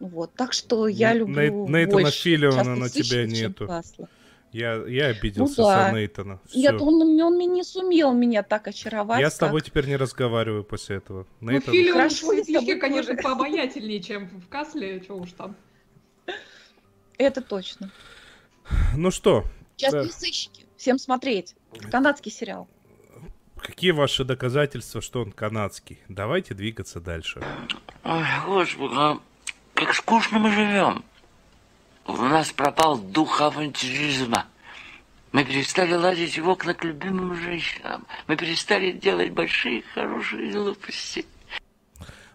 Вот. Так что я люблю на, Нейтана больше Филлиона на тебя нету. Касла. Я, я обиделся ну, да. за Нейтана. Нет, он, он не сумел меня так очаровать. Я как... с тобой теперь не разговариваю после этого. Нейтан... Ну, Хорошо, в конечно, пообаятельнее, чем в Касле, что уж там. Это точно. Ну что? Частные да. сыщики. Всем смотреть. Канадский сериал. Какие ваши доказательства, что он канадский? Давайте двигаться дальше. Ой, господи, а как скучно мы живем. У нас пропал дух авантюризма. Мы перестали лазить в окна к любимым женщинам. Мы перестали делать большие хорошие глупости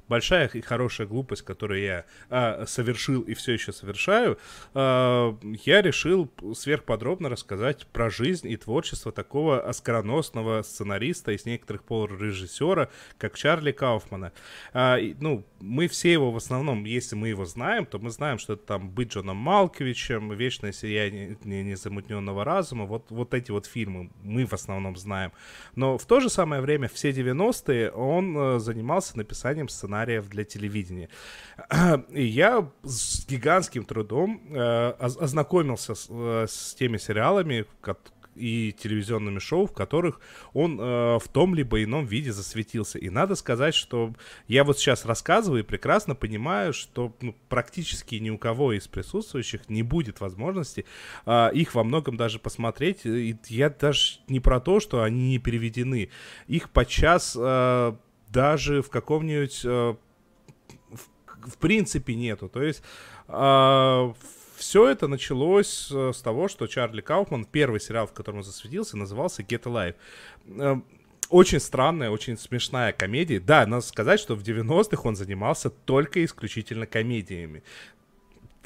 большая и хорошая глупость, которую я а, совершил и все еще совершаю, а, я решил сверхподробно рассказать про жизнь и творчество такого оскароносного сценариста и некоторых пор режиссера, как Чарли Кауфмана. А, ну, мы все его в основном, если мы его знаем, то мы знаем, что это там «Быть Джоном Малковичем», «Вечное сияние незамутненного разума», вот, вот эти вот фильмы мы в основном знаем. Но в то же самое время, все 90-е, он э, занимался написанием сценария сценариев для телевидения. И я с гигантским трудом э, ознакомился с, э, с теми сериалами, и телевизионными шоу, в которых он э, в том либо ином виде засветился. И надо сказать, что я вот сейчас рассказываю и прекрасно понимаю, что ну, практически ни у кого из присутствующих не будет возможности их во многом даже посмотреть. И я даже не про то, что они не переведены. Их подчас э, даже в каком-нибудь... Э, в, в принципе нету. То есть... Э, все это началось э, с того, что Чарли Кауфман, первый сериал, в котором он засветился, назывался Get Alive. Э, очень странная, очень смешная комедия. Да, надо сказать, что в 90-х он занимался только исключительно комедиями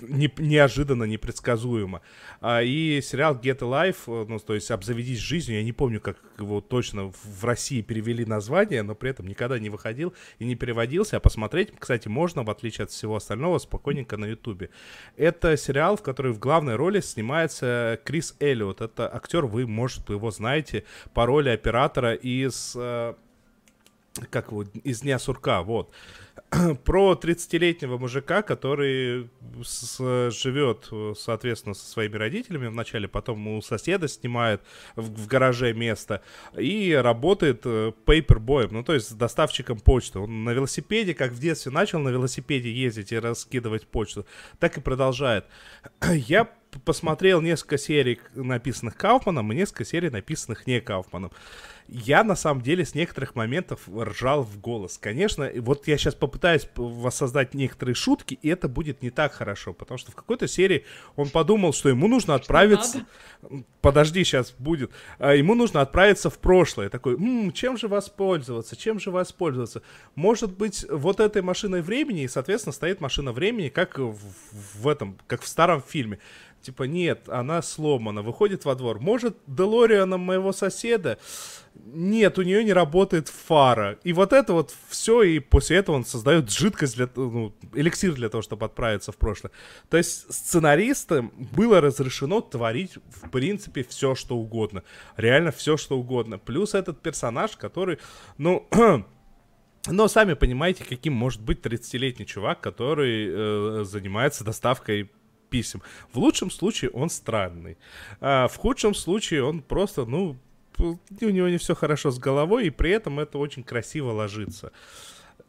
не, неожиданно, непредсказуемо. А, и сериал Get Alive, э, ну, то есть «Обзаведись жизнью», я не помню, как его точно в России перевели название, но при этом никогда не выходил и не переводился, а посмотреть, кстати, можно, в отличие от всего остального, спокойненько на Ютубе. Это сериал, в который в главной роли снимается Крис Эллиот. Это актер, вы, может, его знаете, по роли оператора из э, как его, из Дня сурка, вот. Про 30-летнего мужика, который с, живет, соответственно, со своими родителями вначале, потом у соседа снимает в, в гараже место и работает э, пейпербоем, ну, то есть доставщиком почты. Он на велосипеде, как в детстве начал на велосипеде ездить и раскидывать почту, так и продолжает. Я посмотрел несколько серий, написанных Кауфманом, и несколько серий, написанных не Кауфманом я на самом деле с некоторых моментов ржал в голос. Конечно, вот я сейчас попытаюсь воссоздать некоторые шутки, и это будет не так хорошо, потому что в какой-то серии он подумал, что ему нужно отправиться... Подожди, сейчас будет. А, ему нужно отправиться в прошлое. Такой, М, чем же воспользоваться, чем же воспользоваться? Может быть, вот этой машиной времени, и, соответственно, стоит машина времени, как в, в этом, как в старом фильме. Типа, нет, она сломана, выходит во двор. Может, Делориана моего соседа? Нет, у нее не работает фара. И вот это вот все, и после этого он создает жидкость для, ну, эликсир для того, чтобы отправиться в прошлое. То есть сценаристам было разрешено творить, в принципе, все, что угодно. Реально все, что угодно. Плюс этот персонаж, который, ну... Но сами понимаете, каким может быть 30-летний чувак, который э, занимается доставкой писем. В лучшем случае он странный. А в худшем случае он просто, ну, у него не все хорошо с головой, и при этом это очень красиво ложится.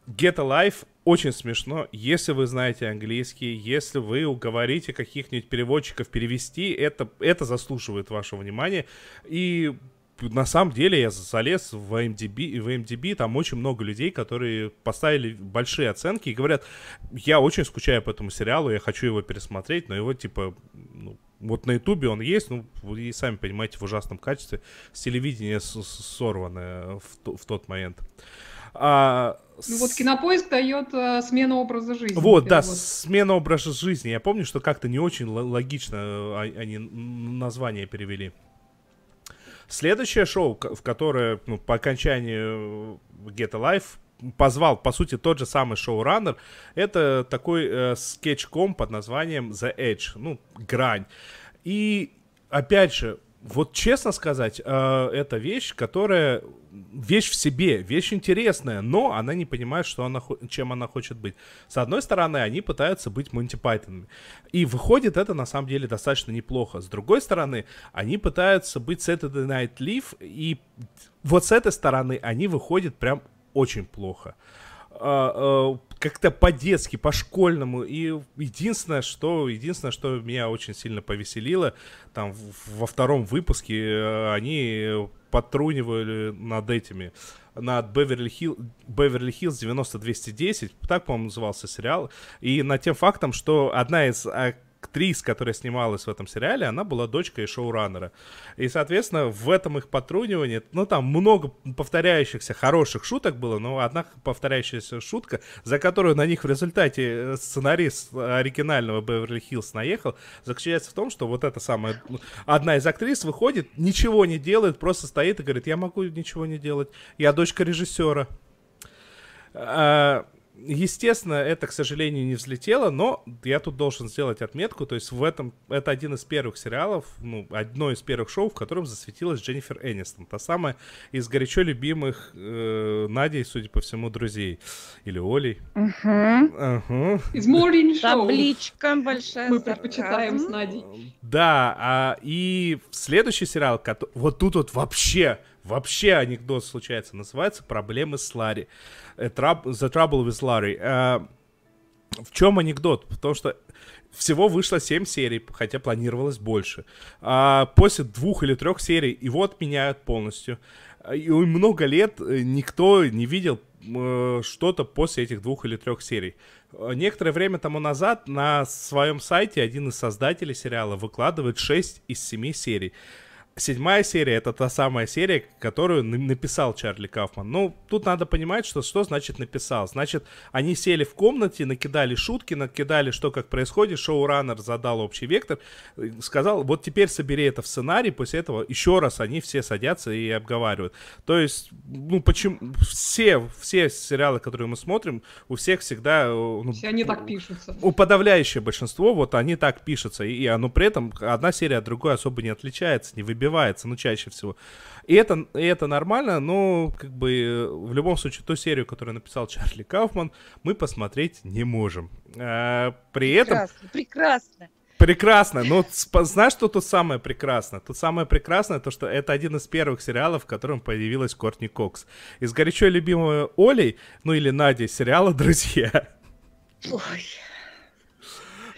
Get Alive очень смешно, если вы знаете английский, если вы уговорите каких-нибудь переводчиков перевести, это, это заслуживает вашего внимания. И на самом деле я залез в IMDb, в IMDb, там очень много людей, которые поставили большие оценки и говорят, я очень скучаю по этому сериалу, я хочу его пересмотреть, но его типа, ну, вот на ютубе он есть, ну, вы и сами понимаете, в ужасном качестве, с телевидения сорванное в, в тот момент. А, ну вот Кинопоиск дает а, смену образа жизни. Вот, да, смена образа жизни. Я помню, что как-то не очень логично э, они название перевели. Следующее шоу, в которое ну, по окончанию Get Alive позвал, по сути, тот же самый шоураннер, это такой э, скетч-ком под названием The Edge, ну, грань. И, опять же, вот честно сказать, э, это вещь, которая вещь в себе, вещь интересная, но она не понимает, что она, чем она хочет быть. С одной стороны, они пытаются быть Монти Пайтонами. И выходит это на самом деле достаточно неплохо. С другой стороны, они пытаются быть Saturday Night Live, и вот с этой стороны они выходят прям очень плохо. Uh, uh, как-то по-детски, по-школьному. И единственное, что, единственное, что меня очень сильно повеселило, там во втором выпуске uh, они подтрунивали над этими, над Беверли, Хилл, Беверли Хиллз 90-210, так, по-моему, назывался сериал, и над тем фактом, что одна из актрис, которая снималась в этом сериале, она была дочкой шоураннера. И, соответственно, в этом их потрунивании, ну, там много повторяющихся хороших шуток было, но одна повторяющаяся шутка, за которую на них в результате э, сценарист оригинального Беверли Хиллз наехал, заключается в том, что вот эта самая, ну, одна из актрис выходит, ничего не делает, просто стоит и говорит, я могу ничего не делать, я дочка режиссера. Естественно, это, к сожалению, не взлетело, но я тут должен сделать отметку, то есть в этом, это один из первых сериалов, ну, одно из первых шоу, в котором засветилась Дженнифер Энистон, та самая из горячо любимых э, Надей, судя по всему, друзей, или Олей. Угу. Из Morning Show. Табличка большая. Мы предпочитаем с Надей. Да, а, и следующий сериал, вот тут вот вообще вообще анекдот случается, называется «Проблемы с Ларри». Э, The Trouble with Larry. Э, в чем анекдот? Потому что всего вышло 7 серий, хотя планировалось больше. А после двух или трех серий его отменяют полностью. И много лет э, никто не видел что-то после этих двух или трех серий. Некоторое время тому назад на своем сайте один из создателей сериала выкладывает 6 из 7 серий. Седьмая серия это та самая серия, которую написал Чарли Кауфман. Ну, тут надо понимать, что что значит написал. Значит, они сели в комнате, накидали шутки, накидали, что как происходит. Шоураннер задал общий вектор, э, сказал, вот теперь собери это в сценарий, после этого еще раз они все садятся и обговаривают. То есть, ну, почему все, все сериалы, которые мы смотрим, у всех всегда... Э, ну, все они так пишутся. У подавляющее большинство, вот они так пишутся. И, и оно при этом одна серия от другой особо не отличается, не выбивается пробивается, ну, чаще всего. И это, и это нормально, но, как бы, э, в любом случае, ту серию, которую написал Чарли Кауфман, мы посмотреть не можем. А, при прекрасно, этом... Прекрасно, Прекрасно. Но знаешь, что тут самое прекрасное? Тут самое прекрасное, то, что это один из первых сериалов, в котором появилась Кортни Кокс. Из горячо любимого Олей, ну или Нади, сериала «Друзья». Ой.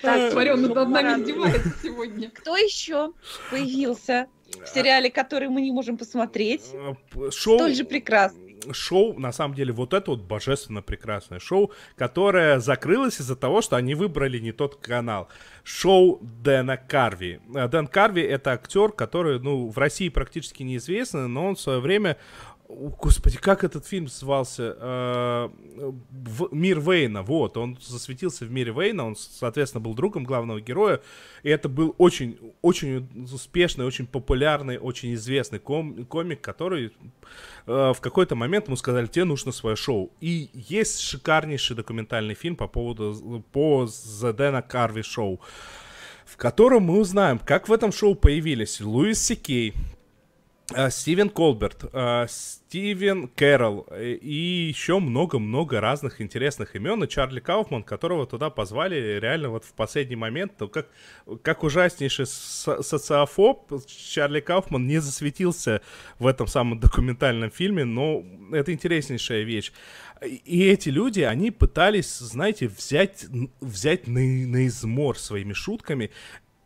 Так, смотри, он над нами издевается сегодня. Кто еще появился в сериале, который мы не можем посмотреть. Э, шоу... Столь же прекрасно. Шоу, на самом деле, вот это вот божественно прекрасное шоу, которое закрылось из-за того, что они выбрали не тот канал. Шоу Дэна Карви. Э, Дэн Карви — это актер, который, ну, в России практически неизвестный, но он в свое время Господи, как этот фильм звался? Э, Мир Вейна. Вот, он засветился в мире Вейна, он, соответственно, был другом главного героя. И это был очень, очень успешный, очень популярный, очень известный ком- комик, который э, в какой-то момент ему сказали, тебе нужно свое шоу. И есть шикарнейший документальный фильм по поводу, по Dana Carvey Show в котором мы узнаем, как в этом шоу появились Луис Сикей, Стивен Колберт, э, Стивен Кэрролл э, и еще много-много разных интересных имен. И Чарли Кауфман, которого туда позвали реально вот в последний момент, то как, как ужаснейший социофоб, Чарли Кауфман не засветился в этом самом документальном фильме, но это интереснейшая вещь. И эти люди, они пытались, знаете, взять, взять на, на измор своими шутками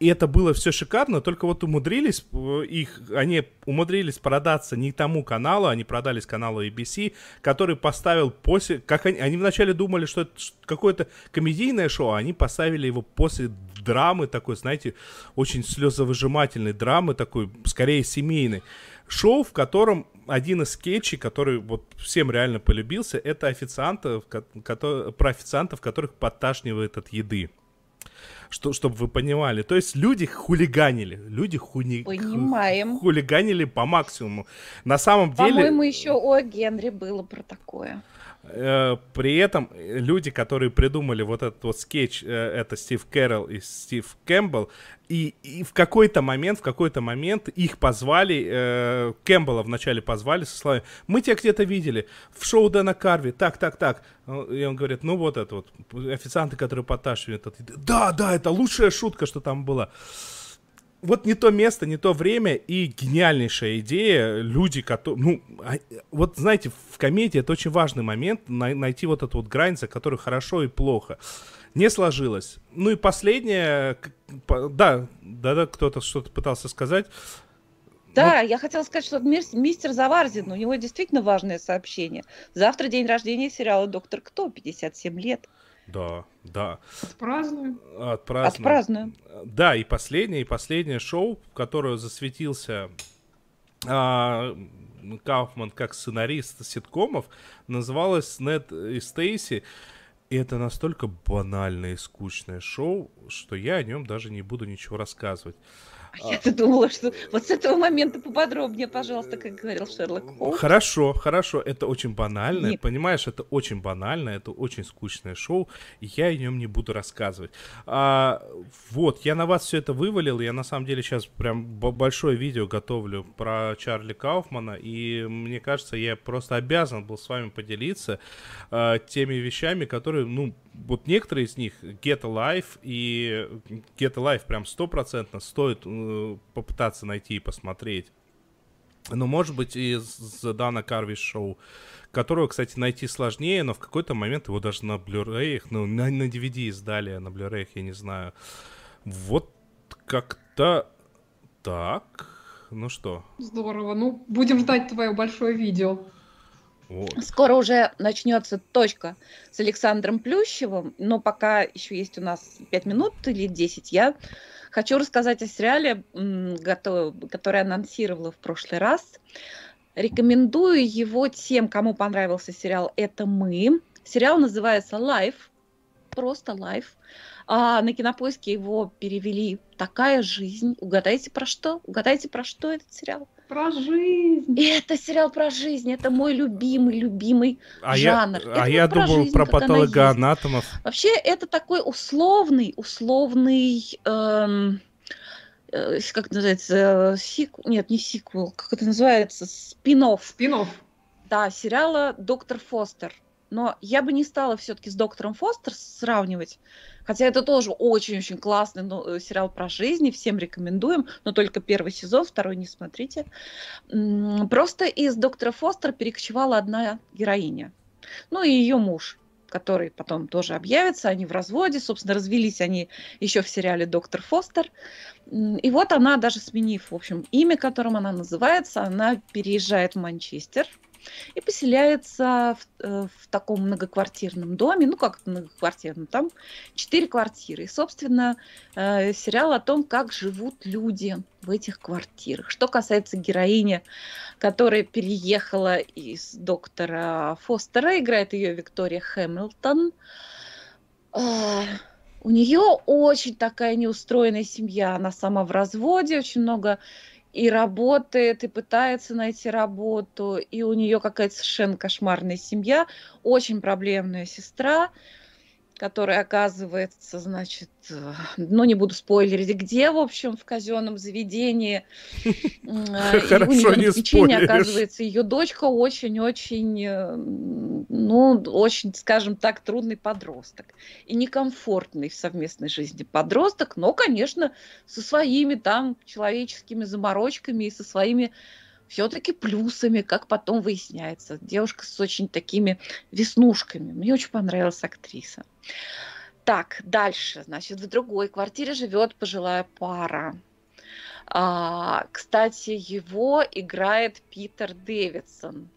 и это было все шикарно, только вот умудрились э, их, они умудрились продаться не тому каналу, они продались каналу ABC, который поставил после, как они, они вначале думали, что это какое-то комедийное шоу, а они поставили его после драмы такой, знаете, очень слезовыжимательной драмы такой, скорее семейной. Шоу, в котором один из скетчей, который вот всем реально полюбился, это официантов, про официантов, которых подташнивает от еды что, чтобы вы понимали. То есть люди хулиганили, люди хуни... Понимаем. хулиганили по максимуму. На самом деле... По-моему, еще о Генри было про такое. Э, при этом люди, которые придумали вот этот вот скетч, э, это Стив Кэрролл и Стив Кэмпбелл, и, и в какой-то момент, в какой-то момент их позвали, э, Кэмпбелла вначале позвали со словами, мы тебя где-то видели в шоу Дэна Карви, так, так, так. И он говорит, ну вот это вот, официанты, которые подташивают. Да, да, это лучшая шутка, что там была вот не то место, не то время и гениальнейшая идея. Люди, которые... Ну, а, вот знаете, в комедии это очень важный момент, найти вот эту вот грань, за которой хорошо и плохо. Не сложилось. Ну и последнее... Да, да-да, кто-то что-то пытался сказать. Да, ну, я хотела сказать, что мистер Заварзин, у него действительно важное сообщение. Завтра день рождения сериала «Доктор Кто», 57 лет. Да, да. Отпразднуем. Отпразднуем. Отпразднуем. Да, и последнее, и последнее шоу, в которое засветился а, Кауфман как сценарист ситкомов, называлось «Нед и Стейси». И это настолько банальное и скучное шоу, что я о нем даже не буду ничего рассказывать. А я-то думала, что вот с этого момента поподробнее, пожалуйста, как говорил Шерлок Холмс. Хорошо, хорошо, это очень банально, Нет. понимаешь, это очень банально, это очень скучное шоу, и я о нем не буду рассказывать. А, вот, я на вас все это вывалил, я на самом деле сейчас прям большое видео готовлю про Чарли Кауфмана, и мне кажется, я просто обязан был с вами поделиться а, теми вещами, которые, ну, вот некоторые из них Get Alive и Get Alive прям стопроцентно стоит э, попытаться найти и посмотреть. Но может быть из Дана Карви шоу, которого, кстати, найти сложнее, но в какой-то момент его даже на Blu-ray, ну, на, на DVD издали, а на Blu-ray, я не знаю. Вот как-то так. Ну что? Здорово. Ну, будем ждать твое большое видео. Вот. Скоро уже начнется точка с Александром Плющевым, но пока еще есть у нас 5 минут или 10, я хочу рассказать о сериале, который анонсировала в прошлый раз. Рекомендую его тем, кому понравился сериал «Это мы». Сериал называется «Life», просто «Life». А на кинопоиске его перевели «Такая жизнь». Угадайте про что? Угадайте про что этот сериал? Про жизнь. И это сериал про жизнь. Это мой любимый, любимый А жанр. я, Это а я про думал жизнь, про патологоанатомов. Вообще, это такой условный, условный, эм, э, как это называется, сиквел, нет, не сиквел, как это называется, спин-офф, Спинов. да, сериала «Доктор Фостер». Но я бы не стала все-таки с «Доктором Фостер» сравнивать, хотя это тоже очень-очень классный ну, э, сериал про жизнь, всем рекомендуем, но только первый сезон, второй не смотрите. Просто из «Доктора Фостер» перекочевала одна героиня, ну и ее муж, который потом тоже объявится, они в разводе, собственно, развелись они еще в сериале «Доктор Фостер». И вот она, даже сменив, в общем, имя, которым она называется, она переезжает в Манчестер и поселяется в, э, в таком многоквартирном доме, ну как многоквартирном, там четыре квартиры. И, собственно, э, сериал о том, как живут люди в этих квартирах. Что касается героини, которая переехала из доктора Фостера, играет ее Виктория Хэмилтон. А, У нее очень такая неустроенная семья. Она сама в разводе, очень много и работает, и пытается найти работу, и у нее какая-то совершенно кошмарная семья, очень проблемная сестра, которая оказывается, значит, э, ну не буду спойлерить, где, в общем, в казенном заведении. Э, Хорошо, не спойлеришь. оказывается ее дочка очень-очень, э, ну, очень, скажем так, трудный подросток и некомфортный в совместной жизни подросток, но, конечно, со своими там человеческими заморочками и со своими все-таки плюсами, как потом выясняется. Девушка с очень такими веснушками. Мне очень понравилась актриса. Так, дальше. Значит, в другой квартире живет пожилая пара. А, кстати, его играет Питер Дэвидсон,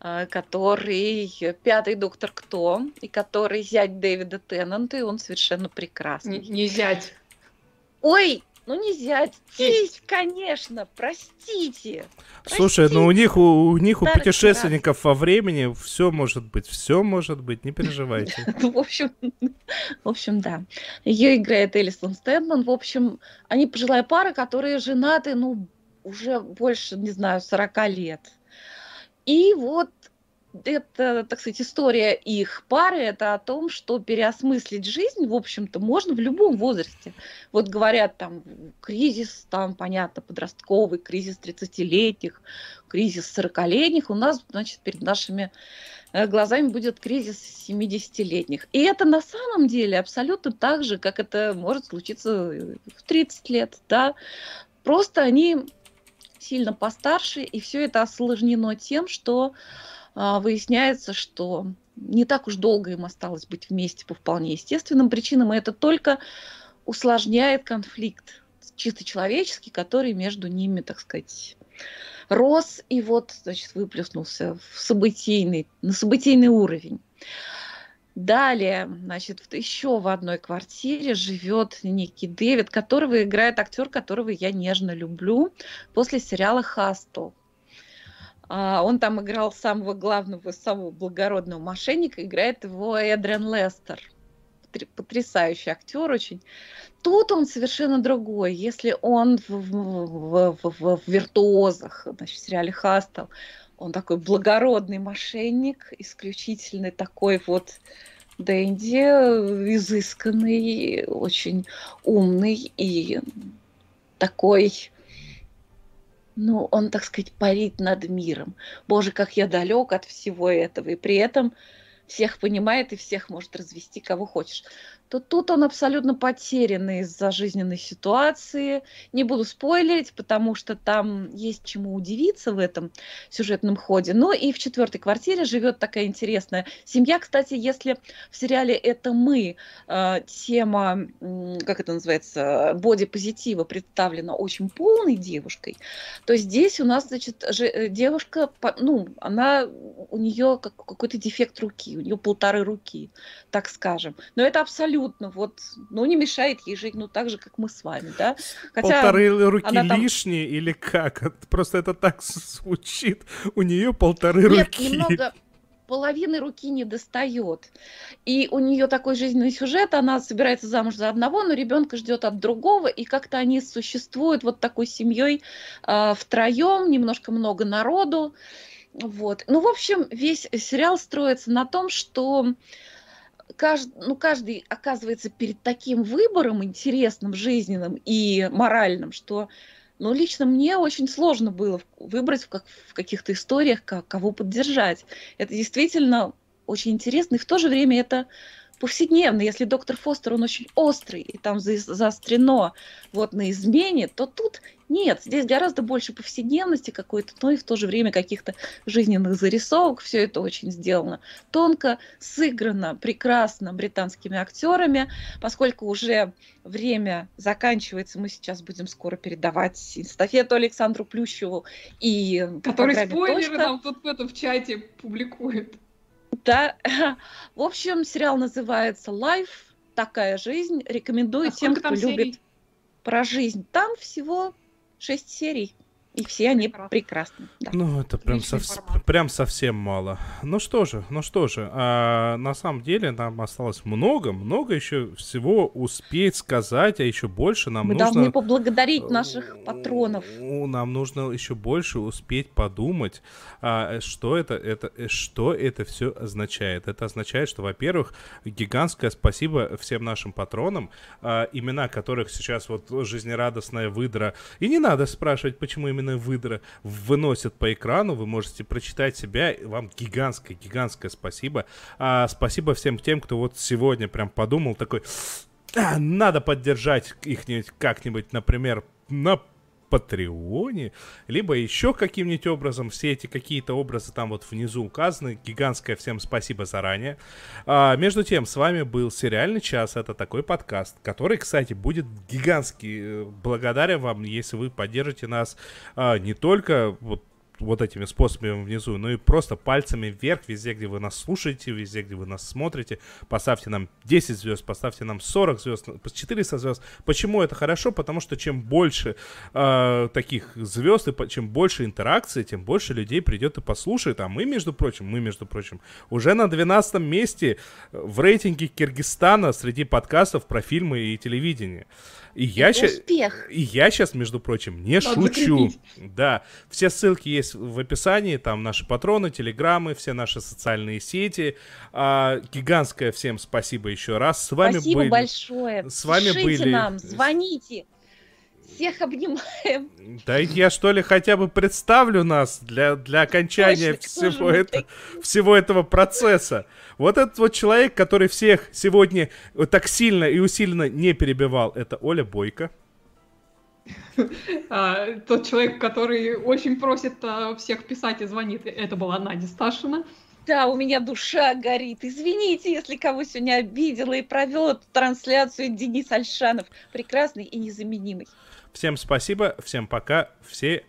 а, который пятый доктор Кто, и который зять Дэвида Теннанта, и он совершенно прекрасный. Не, не зять. Ой, ну не зять, Тесть. тесть, конечно, простите. Слушай, ну у них у, у них у путешественников во времени все может быть, все может быть, не переживайте. В общем, в общем, да. Ее играет Элисон Стэнман. В общем, они пожилая пара, которые женаты, ну, уже больше, не знаю, 40 лет. И вот это, так сказать, история их пары, это о том, что переосмыслить жизнь, в общем-то, можно в любом возрасте. Вот говорят, там, кризис, там, понятно, подростковый, кризис 30-летних, кризис 40-летних. У нас, значит, перед нашими э, глазами будет кризис 70-летних. И это на самом деле абсолютно так же, как это может случиться в 30 лет, да. Просто они сильно постарше, и все это осложнено тем, что выясняется, что не так уж долго им осталось быть вместе по вполне естественным причинам, и это только усложняет конфликт чисто человеческий, который между ними, так сказать, рос и вот, значит, выплеснулся в событийный, на событийный уровень. Далее, значит, еще в одной квартире живет некий Дэвид, которого играет актер, которого я нежно люблю после сериала «Хастл». А, Он там играл самого главного, самого благородного мошенника, играет его Эдриан Лестер. Потр- Потрясающий актер очень. Тут он совершенно другой. Если он в, в- в- в- в «Виртуозах», значит, в сериале «Хастл», он такой благородный мошенник, исключительный такой вот Дэнди, изысканный, очень умный и такой, ну, он, так сказать, парит над миром. Боже, как я далек от всего этого. И при этом всех понимает и всех может развести, кого хочешь то тут он абсолютно потерянный из-за жизненной ситуации. Не буду спойлерить, потому что там есть чему удивиться в этом сюжетном ходе. Но и в четвертой квартире живет такая интересная семья. Кстати, если в сериале «Это мы» э, тема, как это называется, боди-позитива представлена очень полной девушкой, то здесь у нас, значит, э, девушка, ну, она, у нее какой-то дефект руки, у нее полторы руки, так скажем. Но это абсолютно абсолютно, вот, ну, не мешает ей жить, ну, так же, как мы с вами, да. Хотя полторы руки там... лишние или как? Просто это так звучит. У нее полторы Нет, руки. немного половины руки не достает. И у нее такой жизненный сюжет, она собирается замуж за одного, но ребенка ждет от другого, и как-то они существуют вот такой семьей э, втроем, немножко много народу. Вот. Ну, в общем, весь сериал строится на том, что кажд, ну, каждый оказывается перед таким выбором интересным, жизненным и моральным, что ну, лично мне очень сложно было выбрать в, как, в каких-то историях, как, кого поддержать. Это действительно очень интересно, и в то же время это повседневно. Если доктор Фостер, он очень острый, и там за, заострено вот на измене, то тут нет, здесь гораздо больше повседневности какой-то, но и в то же время каких-то жизненных зарисовок. Все это очень сделано тонко, сыграно прекрасно британскими актерами. Поскольку уже время заканчивается, мы сейчас будем скоро передавать эстафету Александру Плющеву и Который спойлеры «Точка». нам тут в этом в чате публикует. Да, в общем, сериал называется "Life", Такая жизнь. Рекомендую а тем, кто любит про жизнь. Там всего шесть серий. И все они прекрасны. Да. Ну, это прям, сов... прям совсем мало. Ну что же, ну что же, а, на самом деле нам осталось много, много еще всего успеть сказать, а еще больше нам Мы нужно... должны поблагодарить наших патронов. Нам нужно еще больше успеть подумать, а, что это, это, что это все означает. Это означает, что, во-первых, гигантское спасибо всем нашим патронам, а, имена которых сейчас вот жизнерадостная выдра. И не надо спрашивать, почему именно именно выдра выносят по экрану. Вы можете прочитать себя. Вам гигантское, гигантское спасибо. А, спасибо всем тем, кто вот сегодня прям подумал такой... А, надо поддержать их как-нибудь, например, на Патреоне, либо еще каким-нибудь образом. Все эти какие-то образы там вот внизу указаны. Гигантское всем спасибо заранее. А, между тем, с вами был Сериальный час. Это такой подкаст, который, кстати, будет гигантский. Э, благодарен вам, если вы поддержите нас а, не только вот вот этими способами внизу, но и просто пальцами вверх, везде, где вы нас слушаете, везде, где вы нас смотрите. Поставьте нам 10 звезд, поставьте нам 40 звезд, 400 звезд. Почему это хорошо? Потому что чем больше э, таких звезд, и чем больше интеракции, тем больше людей придет и послушает. А мы, между прочим, мы, между прочим, уже на 12 месте в рейтинге Киргизстана среди подкастов про фильмы и телевидение. И я, ща... и я сейчас, между прочим, не Надо шучу. Закрепить. Да, все ссылки есть в описании, там наши патроны, телеграммы, все наши социальные сети. А, гигантское всем спасибо еще раз. С вами спасибо были... большое. С вами Пишите были... нам, звоните. Всех обнимаем. Да я что ли хотя бы представлю нас для, для окончания Точно, всего, это, всего этого процесса. Вот этот вот человек, который всех сегодня так сильно и усиленно не перебивал, это Оля Бойко. А, тот человек, который очень просит а, всех писать и звонит, это была Надя Сташина. Да, у меня душа горит. Извините, если кого сегодня обидела и провел эту трансляцию Денис Альшанов. Прекрасный и незаменимый. Всем спасибо, всем пока, все